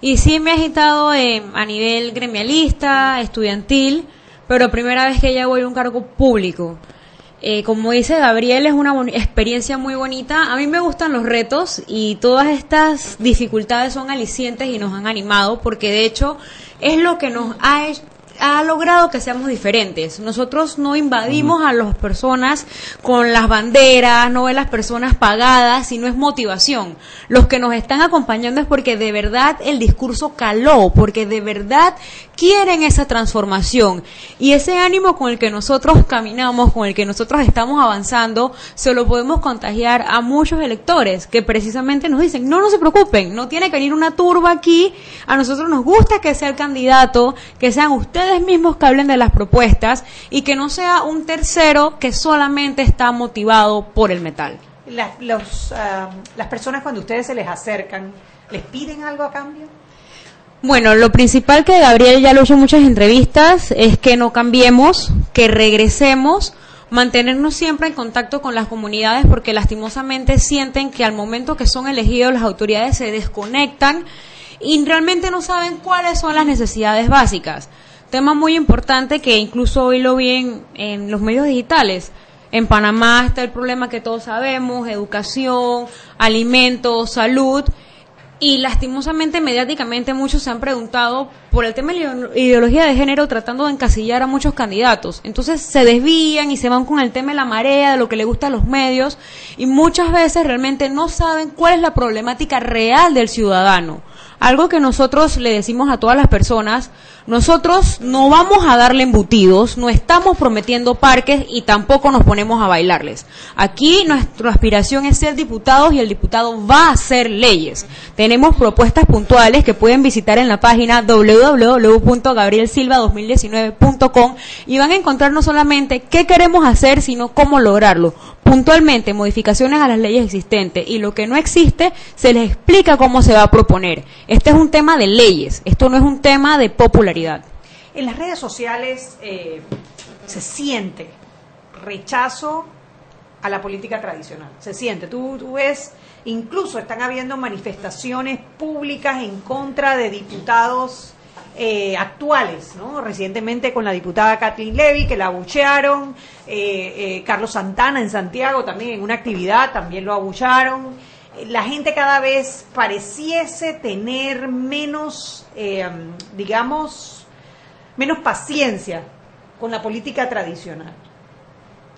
Speaker 14: y sí me he agitado eh, a nivel gremialista, estudiantil, pero primera vez que ya voy a un cargo público. Eh, como dice Gabriel, es una experiencia muy bonita. A mí me gustan los retos y todas estas dificultades son alicientes y nos han animado porque de hecho es lo que nos ha ha logrado que seamos diferentes. Nosotros no invadimos a las personas con las banderas, no es las personas pagadas, sino es motivación. Los que nos están acompañando es porque de verdad el discurso caló, porque de verdad quieren esa transformación. Y ese ánimo con el que nosotros caminamos, con el que nosotros estamos avanzando, se lo podemos contagiar a muchos electores que precisamente nos dicen, no, no se preocupen, no tiene que venir una turba aquí, a nosotros nos gusta que sea el candidato, que sean ustedes mismos que hablen de las propuestas y que no sea un tercero que solamente está motivado por el metal.
Speaker 2: Las, ah, las personas cuando ustedes se les acercan, ¿les piden algo a cambio?
Speaker 14: Bueno, lo principal que Gabriel ya lo hecho en muchas entrevistas es que no cambiemos, que regresemos, mantenernos siempre en contacto con las comunidades porque lastimosamente sienten que al momento que son elegidos las autoridades se desconectan y realmente no saben cuáles son las necesidades básicas. Tema muy importante que incluso hoy lo vi en, los medios digitales. En Panamá está el problema que todos sabemos, educación, alimentos, salud. Y lastimosamente, mediáticamente, muchos se han preguntado por el tema de ideología de género tratando de encasillar a muchos candidatos. Entonces se desvían y se van con el tema de la marea, de lo que le gusta a los medios, y muchas veces realmente no saben cuál es la problemática real del ciudadano. Algo que nosotros le decimos a todas las personas, nosotros no vamos a darle embutidos, no estamos prometiendo parques y tampoco nos ponemos a bailarles. Aquí nuestra aspiración es ser diputados y el diputado va a hacer leyes. Tenemos propuestas puntuales que pueden visitar en la página www.gabrielsilva2019.com y van a encontrar no solamente qué queremos hacer, sino cómo lograrlo puntualmente modificaciones a las leyes existentes y lo que no existe se les explica cómo se va a proponer. Este es un tema de leyes, esto no es un tema de popularidad.
Speaker 2: En las redes sociales eh, se siente rechazo a la política tradicional. Se siente. Tú, tú ves, incluso están habiendo manifestaciones públicas en contra de diputados eh, actuales, ¿no? Recientemente con la diputada Kathleen Levy, que la abuchearon, eh, eh, Carlos Santana en Santiago también en una actividad, también lo abucharon. La gente cada vez pareciese tener menos, digamos, menos paciencia con la política tradicional.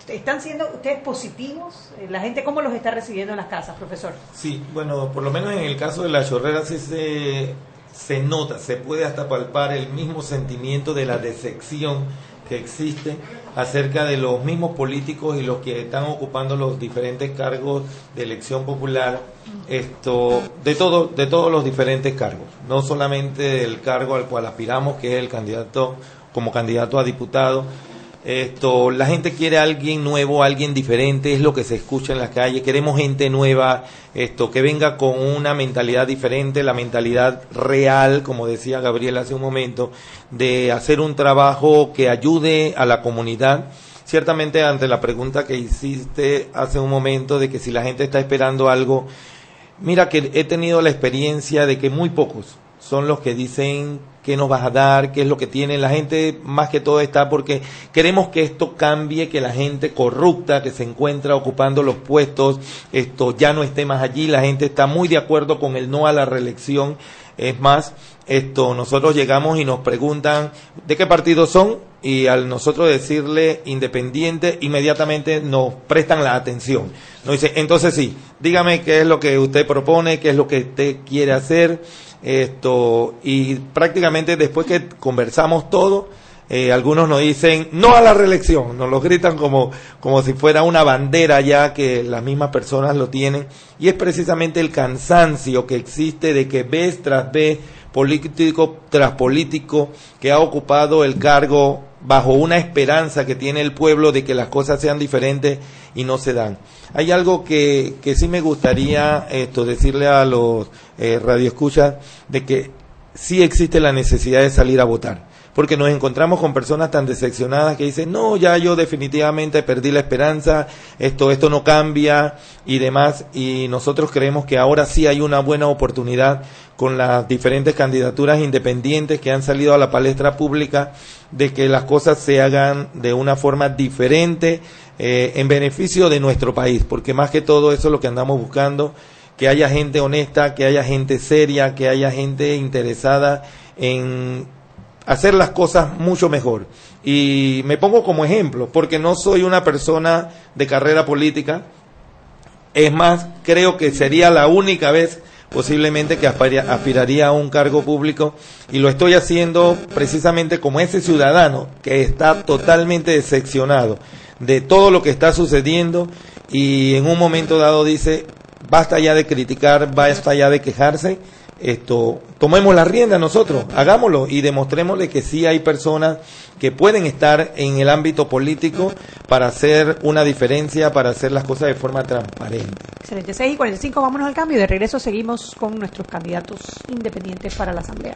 Speaker 2: ¿Están siendo ustedes positivos? ¿La gente cómo los está recibiendo en las casas, profesor?
Speaker 5: Sí, bueno, por lo menos en el caso de la chorrera sí se, se nota, se puede hasta palpar el mismo sentimiento de la decepción que existe acerca de los mismos políticos y los que están ocupando los diferentes cargos de elección popular, esto, de todo, de todos los diferentes cargos, no solamente el cargo al cual aspiramos, que es el candidato como candidato a diputado, esto, la gente quiere alguien nuevo, alguien diferente, es lo que se escucha en las calles. Queremos gente nueva, esto, que venga con una mentalidad diferente, la mentalidad real, como decía Gabriel hace un momento, de hacer un trabajo que ayude a la comunidad. Ciertamente, ante la pregunta que hiciste hace un momento de que si la gente está esperando algo, mira que he tenido la experiencia de que muy pocos son los que dicen qué nos vas a dar, qué es lo que tiene. La gente más que todo está porque queremos que esto cambie, que la gente corrupta que se encuentra ocupando los puestos, esto ya no esté más allí. La gente está muy de acuerdo con el no a la reelección. Es más, esto nosotros llegamos y nos preguntan de qué partido son y al nosotros decirle independiente inmediatamente nos prestan la atención. Nos dice, entonces sí, dígame qué es lo que usted propone, qué es lo que usted quiere hacer esto, y prácticamente después que conversamos todo, eh, algunos nos dicen no a la reelección, nos lo gritan como, como si fuera una bandera ya que las mismas personas lo tienen, y es precisamente el cansancio que existe de que vez tras vez, político tras político, que ha ocupado el cargo bajo una esperanza que tiene el pueblo de que las cosas sean diferentes y no se dan. Hay algo que, que sí me gustaría esto, decirle a los eh, radioescuchas de que sí existe la necesidad de salir a votar. Porque nos encontramos con personas tan decepcionadas que dicen, no, ya yo definitivamente perdí la esperanza, esto, esto no cambia y demás. Y nosotros creemos que ahora sí hay una buena oportunidad con las diferentes candidaturas independientes que han salido a la palestra pública de que las cosas se hagan de una forma diferente eh, en beneficio de nuestro país, porque más que todo eso es lo que andamos buscando, que haya gente honesta, que haya gente seria, que haya gente interesada en hacer las cosas mucho mejor. Y me pongo como ejemplo, porque no soy una persona de carrera política, es más, creo que sería la única vez posiblemente que aspiraría a un cargo público y lo estoy haciendo precisamente como ese ciudadano que está totalmente decepcionado de todo lo que está sucediendo y en un momento dado dice, basta ya de criticar, basta ya de quejarse, esto, tomemos la rienda nosotros, hagámoslo y demostrémosle que sí hay personas que pueden estar en el ámbito político para hacer una diferencia, para hacer las cosas de forma transparente.
Speaker 2: Excelente. 6 y 45, vámonos al cambio y de regreso seguimos con nuestros candidatos independientes para la Asamblea.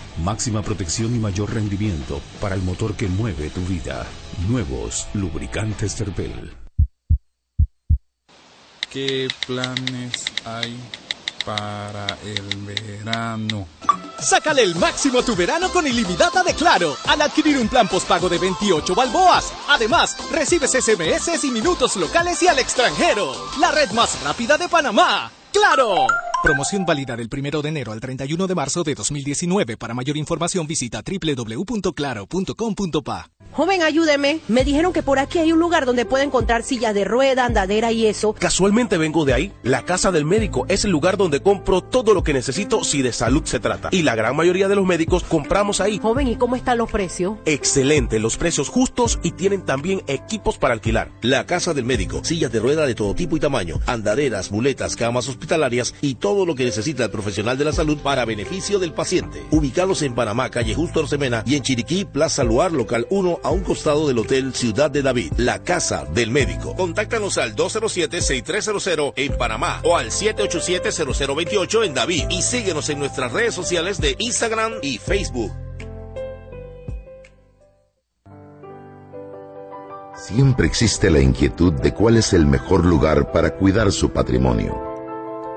Speaker 6: Máxima protección y mayor rendimiento para el motor que mueve tu vida. Nuevos lubricantes Terpel.
Speaker 16: ¿Qué planes hay para el verano?
Speaker 17: Sácale el máximo a tu verano con ilimitada de Claro al adquirir un plan postpago de 28 balboas. Además, recibes SMS y minutos locales y al extranjero. La red más rápida de Panamá. ¡Claro! Promoción válida del 1 de enero al 31 de marzo de 2019. Para mayor información visita www.claro.com.pa.
Speaker 18: Joven, ayúdeme. Me dijeron que por aquí hay un lugar donde puede encontrar sillas de rueda, andadera y eso.
Speaker 11: Casualmente vengo de ahí. La casa del médico es el lugar donde compro todo lo que necesito si de salud se trata. Y la gran mayoría de los médicos compramos ahí.
Speaker 18: Joven, ¿y cómo están los precios?
Speaker 11: Excelente, los precios justos y tienen también equipos para alquilar. La casa del médico, sillas de rueda de todo tipo y tamaño, andaderas, muletas, camas hospitalarias y todo lo que necesita el profesional de la salud para beneficio del paciente. Ubicados en Panamá, calle Justo Orsemena y en Chiriquí, Plaza Luar, local 1 a un costado del Hotel Ciudad de David, la casa del médico. Contáctanos al 207-6300 en Panamá o al 787-0028 en David y síguenos en nuestras redes sociales de Instagram y Facebook.
Speaker 7: Siempre existe la inquietud de cuál es el mejor lugar para cuidar su patrimonio.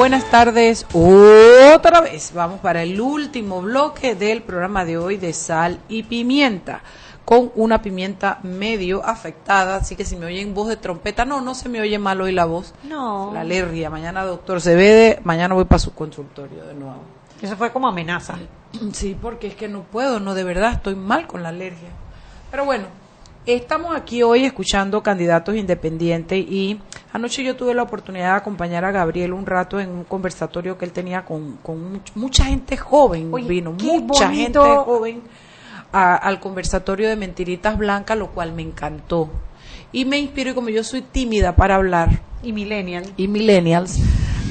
Speaker 3: Buenas tardes, otra vez. Vamos para el último bloque del programa de hoy de sal y pimienta, con una pimienta medio afectada, así que si me oyen voz de trompeta, no, no se me oye mal hoy la voz.
Speaker 2: No.
Speaker 3: La alergia, mañana doctor se ve, mañana voy para su consultorio de nuevo.
Speaker 2: Eso fue como amenaza.
Speaker 3: Sí, porque es que no puedo, no, de verdad, estoy mal con la alergia. Pero bueno, Estamos aquí hoy escuchando candidatos independientes y anoche yo tuve la oportunidad de acompañar a Gabriel un rato en un conversatorio que él tenía con, con mucha gente joven, vino mucha gente joven al conversatorio de Mentiritas Blancas, lo cual me encantó. Y me inspiró y como yo soy tímida para hablar.
Speaker 2: Y millennials.
Speaker 3: Y millennials.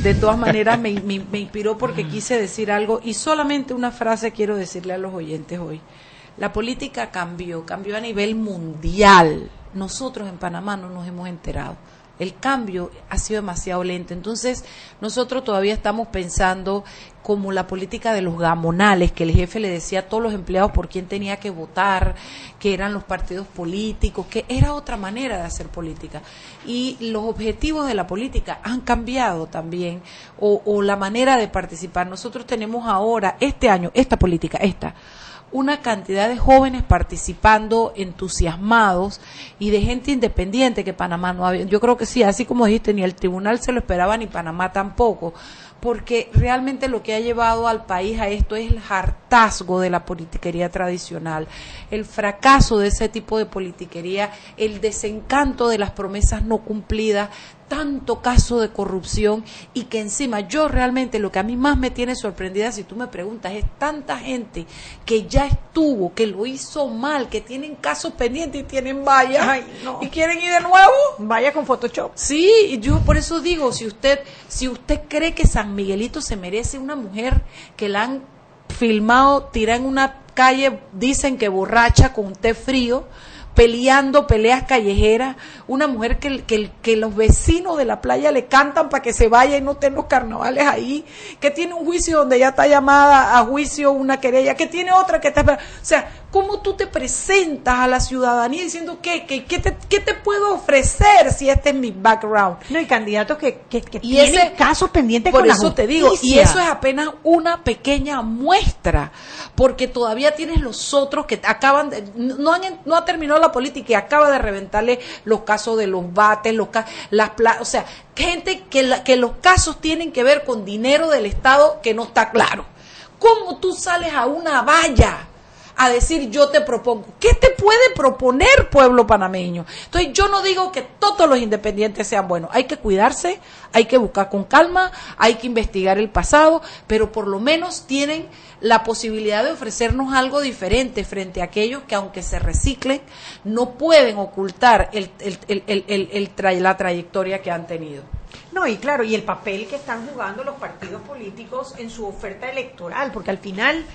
Speaker 3: De todas maneras me, me inspiró porque quise decir algo y solamente una frase quiero decirle a los oyentes hoy. La política cambió, cambió a nivel mundial. Nosotros en Panamá no nos hemos enterado. El cambio ha sido demasiado lento. Entonces, nosotros todavía estamos pensando como la política de los gamonales, que el jefe le decía a todos los empleados por quién tenía que votar, que eran los partidos políticos, que era otra manera de hacer política. Y los objetivos de la política han cambiado también, o, o la manera de participar. Nosotros tenemos ahora, este año, esta política, esta, una cantidad de jóvenes participando, entusiasmados y de gente independiente que Panamá no había. Yo creo que sí, así como dijiste, ni el tribunal se lo esperaba ni Panamá tampoco, porque realmente lo que ha llevado al país a esto es el hartazgo de la politiquería tradicional, el fracaso de ese tipo de politiquería, el desencanto de las promesas no cumplidas, tanto caso de corrupción y que encima yo realmente lo que a mí más me tiene sorprendida, si tú me preguntas, es tanta gente que ya estuvo, que lo hizo mal, que tienen casos pendientes y tienen vallas y quieren ir de nuevo.
Speaker 2: Vaya con Photoshop.
Speaker 3: Sí, yo por eso digo, si usted, si usted cree que San Miguelito se merece una mujer que la han filmado, tira en una calle, dicen que borracha con un té frío, peleando peleas callejeras, una mujer que, que, que, los vecinos de la playa le cantan para que se vaya y no estén los carnavales ahí, que tiene un juicio donde ya está llamada a juicio una querella, que tiene otra que está... O sea, ¿cómo tú te presentas a la ciudadanía diciendo que, que, que te, qué te puedo ofrecer si este es mi background?
Speaker 2: No, hay candidatos que, que, que y tienen ese, casos pendientes
Speaker 3: por
Speaker 2: con
Speaker 3: eso
Speaker 2: la
Speaker 3: te digo, y eso es apenas una pequeña muestra, porque todavía tienes los otros que acaban, de, no, ha terminado la política y acaba de reventarle los casos de los bates, los las o sea, gente que, que los casos tienen que ver con dinero del Estado que no está claro. ¿Cómo tú sales a una valla a decir yo te propongo? ¿Qué te puede proponer pueblo panameño? Entonces yo no digo que todos los independientes sean buenos, hay que cuidarse, hay que buscar con calma, hay que investigar el pasado, pero por lo menos tienen la posibilidad de ofrecernos algo diferente frente a aquellos que aunque se reciclen, no pueden ocultar el, el, el, la trayectoria que han tenido.
Speaker 2: No, y claro, y el papel que están jugando los partidos políticos en su oferta electoral, porque al final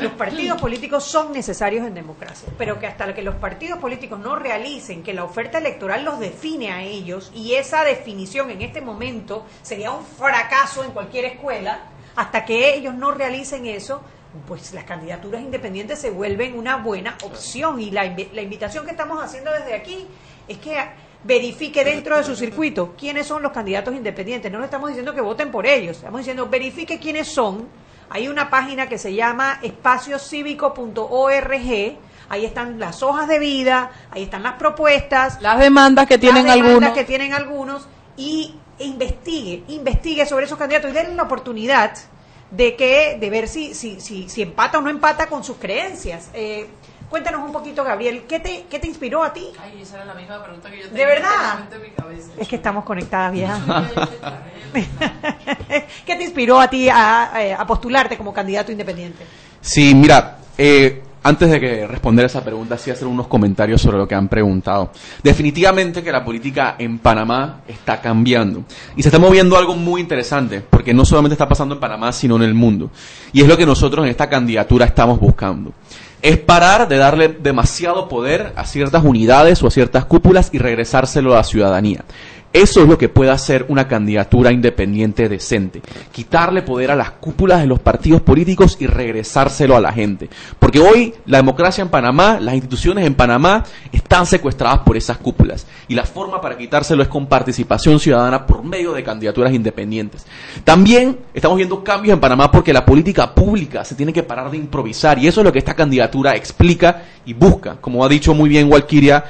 Speaker 2: los partidos políticos son necesarios en democracia, pero que hasta que los partidos políticos no realicen que la oferta electoral los define a ellos, y esa definición en este momento sería un fracaso en cualquier escuela, hasta que ellos no realicen eso, pues las candidaturas independientes se vuelven una buena opción y la, la invitación que estamos haciendo desde aquí es que verifique dentro de su circuito quiénes son los candidatos independientes. No le estamos diciendo que voten por ellos, estamos diciendo verifique quiénes son. Hay una página que se llama espaciocívico.org. Ahí están las hojas de vida, ahí están las propuestas,
Speaker 1: Las demandas que tienen
Speaker 2: las demandas
Speaker 1: algunos.
Speaker 2: que tienen algunos y investigue, investigue sobre esos candidatos y denle la oportunidad de que de ver si si si, si empata o no empata con sus creencias. Eh, cuéntanos un poquito, Gabriel, ¿qué te qué te inspiró a ti?
Speaker 3: Ay, esa era la misma pregunta que yo
Speaker 2: ¿De verdad?
Speaker 3: en mi cabeza.
Speaker 2: Es que estamos conectadas, vieja. (laughs) (laughs) ¿Qué te inspiró a ti a, a- a postularte como candidato independiente?
Speaker 15: Sí, mira, eh, antes de que responder esa pregunta, sí hacer unos comentarios sobre lo que han preguntado. Definitivamente que la política en Panamá está cambiando y se está moviendo algo muy interesante, porque no solamente está pasando en Panamá, sino en el mundo. Y es lo que nosotros en esta candidatura estamos buscando. Es parar de darle demasiado poder a ciertas unidades o a ciertas cúpulas y regresárselo a la ciudadanía. Eso es lo que puede hacer una candidatura independiente decente. Quitarle poder a las cúpulas de los partidos políticos y regresárselo a la gente. Porque hoy la democracia en Panamá, las instituciones en Panamá están secuestradas por esas cúpulas. Y la forma para quitárselo es con participación ciudadana por medio de candidaturas independientes. También estamos viendo cambios en Panamá porque la política pública se tiene que parar de improvisar. Y eso es lo que esta candidatura explica y busca. Como ha dicho muy bien Walkiria,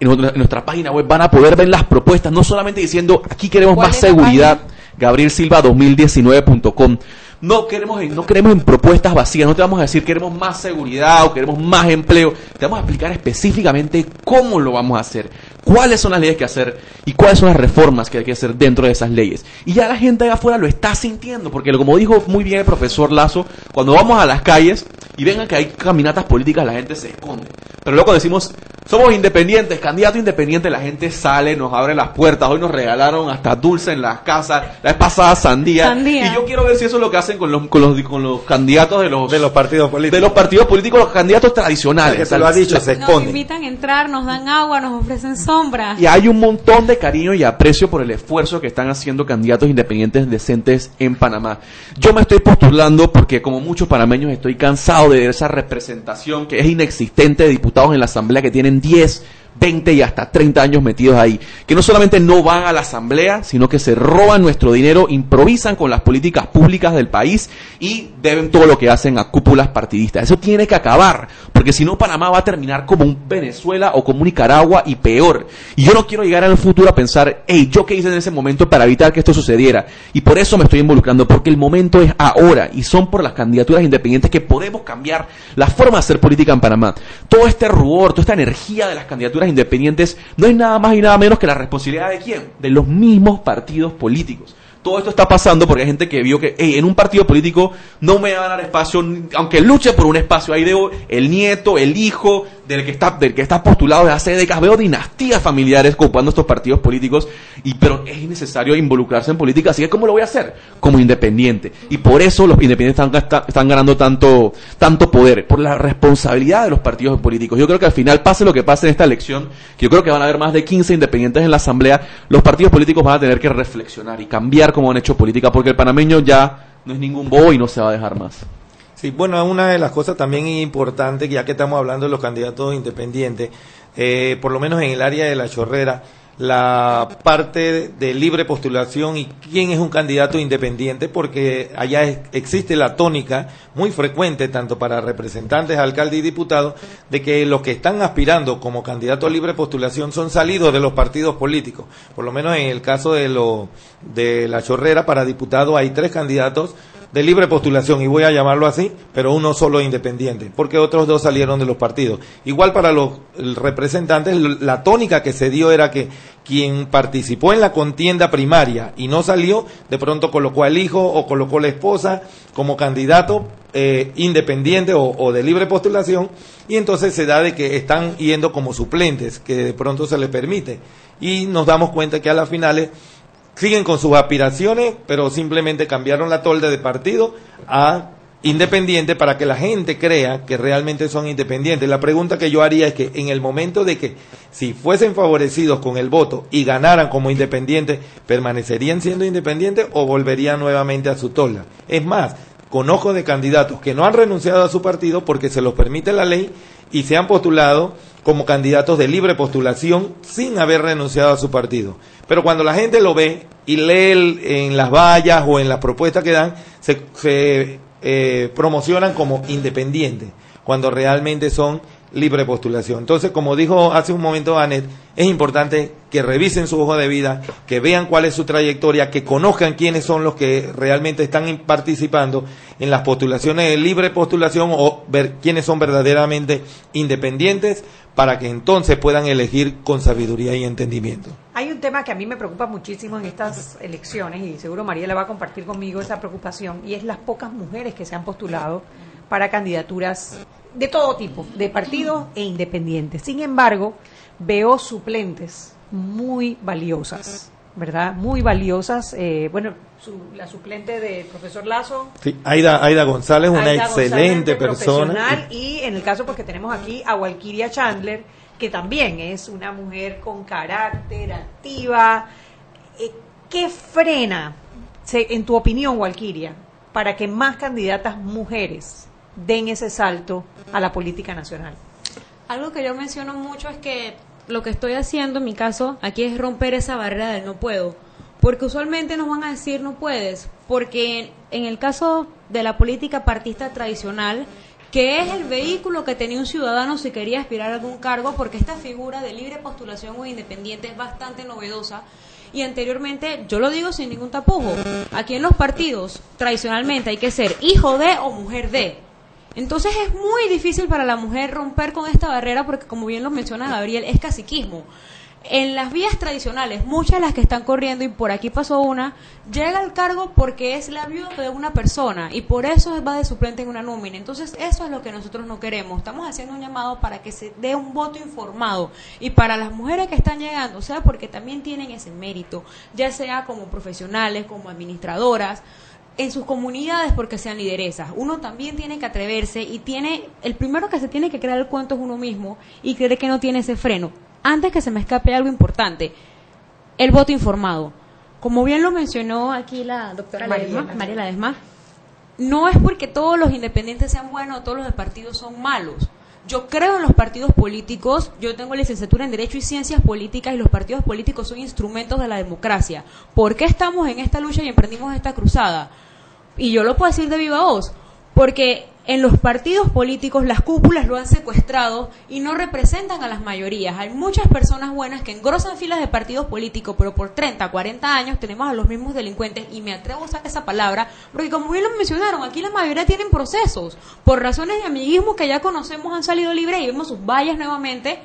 Speaker 15: en nuestra, página web van a poder ver las propuestas, no solamente diciendo aquí queremos
Speaker 3: ¿Cuál
Speaker 15: más
Speaker 3: es la
Speaker 15: seguridad, gabrielsilva2019.com. No queremos, en- no queremos en propuestas vacías, no te vamos a decir queremos más seguridad o queremos más empleo, te vamos a explicar específicamente cómo lo vamos a hacer, cuáles son las leyes que hacer y cuáles son las reformas que hay que hacer dentro de esas leyes. Y ya la gente allá afuera lo está sintiendo, porque como dijo muy bien el profesor Lazo, cuando vamos a las calles y vengan que hay caminatas políticas, la gente se esconde. Pero luego decimos, somos independientes, candidato independiente, la gente sale, nos abre las puertas. Hoy nos regalaron hasta dulce en las casas, la vez pasada sandía.
Speaker 14: Sandía.
Speaker 15: Y yo quiero ver si eso es lo que hacen con los, con los, con los candidatos de los,
Speaker 5: de los partidos políticos.
Speaker 15: de los partidos políticos, los candidatos tradicionales.
Speaker 5: Que se lo ha dicho, se
Speaker 14: Nos
Speaker 5: esconden.
Speaker 14: invitan a entrar, nos dan agua, nos ofrecen sombra.
Speaker 15: Y hay un montón de cariño y aprecio por el esfuerzo que están haciendo candidatos independientes decentes en Panamá. Yo me estoy postulando porque como muchos panameños estoy cansado de esa representación que es inexistente de diputados en la Asamblea que tienen 10, 20 y hasta 30 años metidos ahí, que no solamente no van a la Asamblea, sino que se roban nuestro dinero, improvisan con las políticas públicas del país y deben todo lo que hacen a cúpulas partidistas. Eso tiene que acabar, porque si no Panamá va a terminar como un Venezuela o como un Nicaragua y peor. Y yo no quiero llegar el futuro a pensar, hey, ¿yo qué hice en ese momento para evitar que esto sucediera? Y por eso me estoy involucrando, porque el momento es ahora y son por las candidaturas independientes que podemos cambiar la forma de hacer política en Panamá. Todo este rubor, toda esta energía de las candidaturas independientes no es nada más y nada menos que la responsabilidad de quién? De los mismos partidos políticos. Todo esto está pasando porque hay gente que vio que hey, en un partido político no me van a dar espacio, aunque luche por un espacio. Ahí veo el nieto, el hijo del que está, del que está postulado desde hace décadas. Veo dinastías familiares ocupando estos partidos políticos. Y, pero es necesario involucrarse en política. Así que, ¿cómo lo voy a hacer? Como independiente. Y por eso los independientes están, ganando tanto, tanto poder. Por la responsabilidad de los partidos políticos. Yo creo que al final, pase lo que pase en esta elección, que yo creo que van a haber más de 15 independientes en la Asamblea, los partidos políticos van a tener que reflexionar y cambiar cómo han hecho política. Porque el panameño ya no es ningún bobo y no se va a dejar más.
Speaker 5: Sí, bueno, una de las cosas también importantes, ya que estamos hablando de los candidatos independientes, eh, por lo menos en el área de la chorrera, la parte de libre postulación y quién es un candidato independiente, porque allá existe la tónica muy frecuente, tanto para representantes, alcaldes y diputados, de que los que están aspirando como candidatos a libre postulación son salidos de los partidos políticos. Por lo menos en el caso de, lo, de la chorrera, para diputado hay tres candidatos de libre postulación, y voy a llamarlo así, pero uno solo independiente, porque otros dos salieron de los partidos. Igual para los representantes, la tónica que se dio era que quien participó en la contienda primaria y no salió, de pronto colocó al hijo o colocó la esposa como candidato eh, independiente o, o de libre postulación, y entonces se da de que están yendo como suplentes, que de pronto se les permite. Y nos damos cuenta que a las finales siguen con sus aspiraciones, pero simplemente cambiaron la tolda de partido a independiente para que la gente crea que realmente son independientes. La pregunta que yo haría es que en el momento de que si fuesen favorecidos con el voto y ganaran como independientes, ¿permanecerían siendo independientes o volverían nuevamente a su tolda? Es más, conozco de candidatos que no han renunciado a su partido porque se los permite la ley y se han postulado como candidatos de libre postulación sin haber renunciado a su partido. Pero cuando la gente lo ve y lee en las vallas o en las propuestas que dan, se, eh, promocionan como independientes, cuando realmente son libre postulación. Entonces, como dijo hace un momento Anet, es importante que revisen su hoja de vida, que vean cuál es su trayectoria, que conozcan quiénes son los que realmente están participando en las postulaciones de libre postulación o ver quiénes son verdaderamente independientes para que entonces puedan elegir con sabiduría y entendimiento.
Speaker 2: Hay un tema que a mí me preocupa muchísimo en estas elecciones y seguro María le va a compartir conmigo esa preocupación y es las pocas mujeres que se han postulado para candidaturas de todo tipo, de partidos e independientes. Sin embargo, veo suplentes muy valiosas, ¿verdad? Muy valiosas. Eh, bueno, la suplente del profesor Lazo.
Speaker 5: Sí, Aida, Aida González, una excelente persona.
Speaker 2: Y en el caso, porque tenemos aquí a Walkiria Chandler, que también es una mujer con carácter, activa. Eh, ¿Qué frena, en tu opinión, Walkiria, para que más candidatas mujeres den ese salto a la política nacional.
Speaker 14: Algo que yo menciono mucho es que lo que estoy haciendo en mi caso aquí es romper esa barrera del no puedo. Porque usualmente nos van a decir no puedes, porque en el caso de la política partista tradicional, que es el vehículo que tenía un ciudadano si quería aspirar a algún cargo, porque esta figura de libre postulación o independiente es bastante novedosa. Y anteriormente, yo lo digo sin ningún tapujo, aquí en los partidos tradicionalmente hay que ser hijo de o mujer de. Entonces es muy difícil para la mujer romper con esta barrera porque, como bien lo menciona Gabriel, es caciquismo. En las vías tradicionales, muchas de las que están corriendo, y por aquí pasó una, llega al cargo porque es la viuda de una persona y por eso va de suplente en una nómina. Entonces, eso es lo que nosotros no queremos. Estamos haciendo un llamado para que se dé un voto informado y para las mujeres que están llegando, o sea, porque también tienen ese mérito, ya sea como profesionales, como administradoras en sus comunidades porque sean lideresas. Uno también tiene que atreverse y tiene, el primero que se tiene que crear el cuento es uno mismo y cree que no tiene ese freno. Antes que se me escape algo importante, el voto informado. Como bien lo mencionó aquí la doctora María Ledesma, no es porque todos los independientes sean buenos o todos los partidos son malos. Yo creo en los partidos políticos, yo tengo licenciatura en Derecho y Ciencias Políticas y los partidos políticos son instrumentos de la democracia. ¿Por qué estamos en esta lucha y emprendimos esta cruzada? Y yo lo puedo decir de viva voz, porque en los partidos políticos las cúpulas lo han secuestrado y no representan a las mayorías. Hay muchas personas buenas que engrosan filas de partidos políticos, pero por 30, 40 años tenemos a los mismos delincuentes y me atrevo a usar esa palabra, porque como bien lo mencionaron, aquí la mayoría tienen procesos. Por razones de amiguismo que ya conocemos han salido libres y vemos sus vallas nuevamente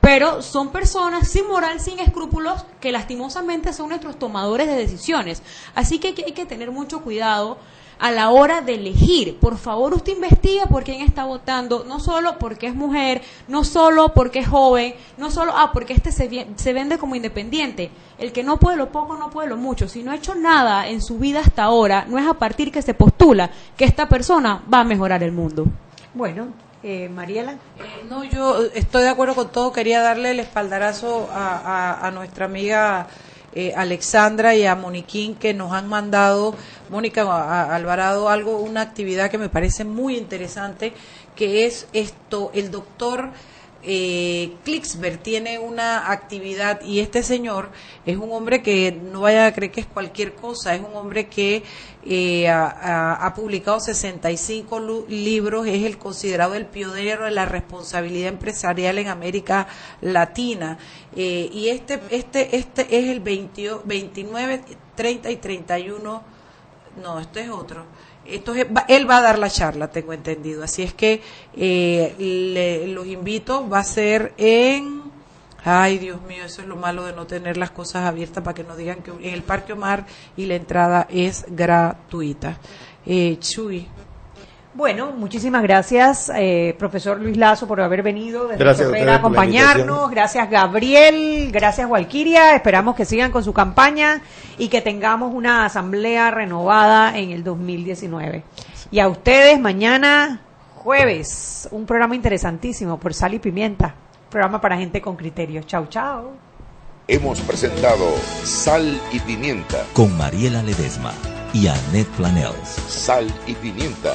Speaker 14: pero son personas sin moral, sin escrúpulos, que lastimosamente son nuestros tomadores de decisiones. Así que hay que tener mucho cuidado a la hora de elegir. Por favor, usted investiga por quién está votando, no solo porque es mujer, no solo porque es joven, no solo, ah, porque este se, se vende como independiente. El que no puede lo poco, no puede lo mucho. Si no ha hecho nada en su vida hasta ahora, no es a partir que se postula que esta persona va a mejorar el mundo.
Speaker 2: Bueno, eh, Mariela.
Speaker 3: Eh, no, yo estoy de acuerdo con todo. Quería darle el espaldarazo a, a nuestra amiga eh, Alexandra y a Moniquín que nos han mandado, Mónica Alvarado, algo, una actividad que me parece muy interesante, que es esto, el doctor eh, tiene una actividad y este señor es un hombre que no vaya a creer que es cualquier cosa, es un hombre que eh, ha, publicado 65 libros, es el considerado el pionero de la responsabilidad empresarial en América Latina. Eh, y este, este, este es el 29, 30 y 31, no, este es otro esto él va a dar la charla, tengo entendido. Así es que eh, los invito, va a ser en... Ay, Dios mío, eso es lo malo de no tener las cosas abiertas para que no digan que en el Parque Omar y la entrada es gratuita. Eh, Chuy.
Speaker 2: Bueno, muchísimas gracias, eh, profesor Luis Lazo, por haber venido desde a acompañarnos. Gracias, Gabriel. Gracias, Walquiria. Esperamos que sigan con su campaña y que tengamos una asamblea renovada en el 2019. Y a ustedes, mañana, jueves, un programa interesantísimo por Sal y Pimienta. Programa para gente con criterios. Chau, chau.
Speaker 7: Hemos presentado Sal y Pimienta
Speaker 12: con Mariela Ledesma y Annette Planels.
Speaker 7: Sal y pimienta,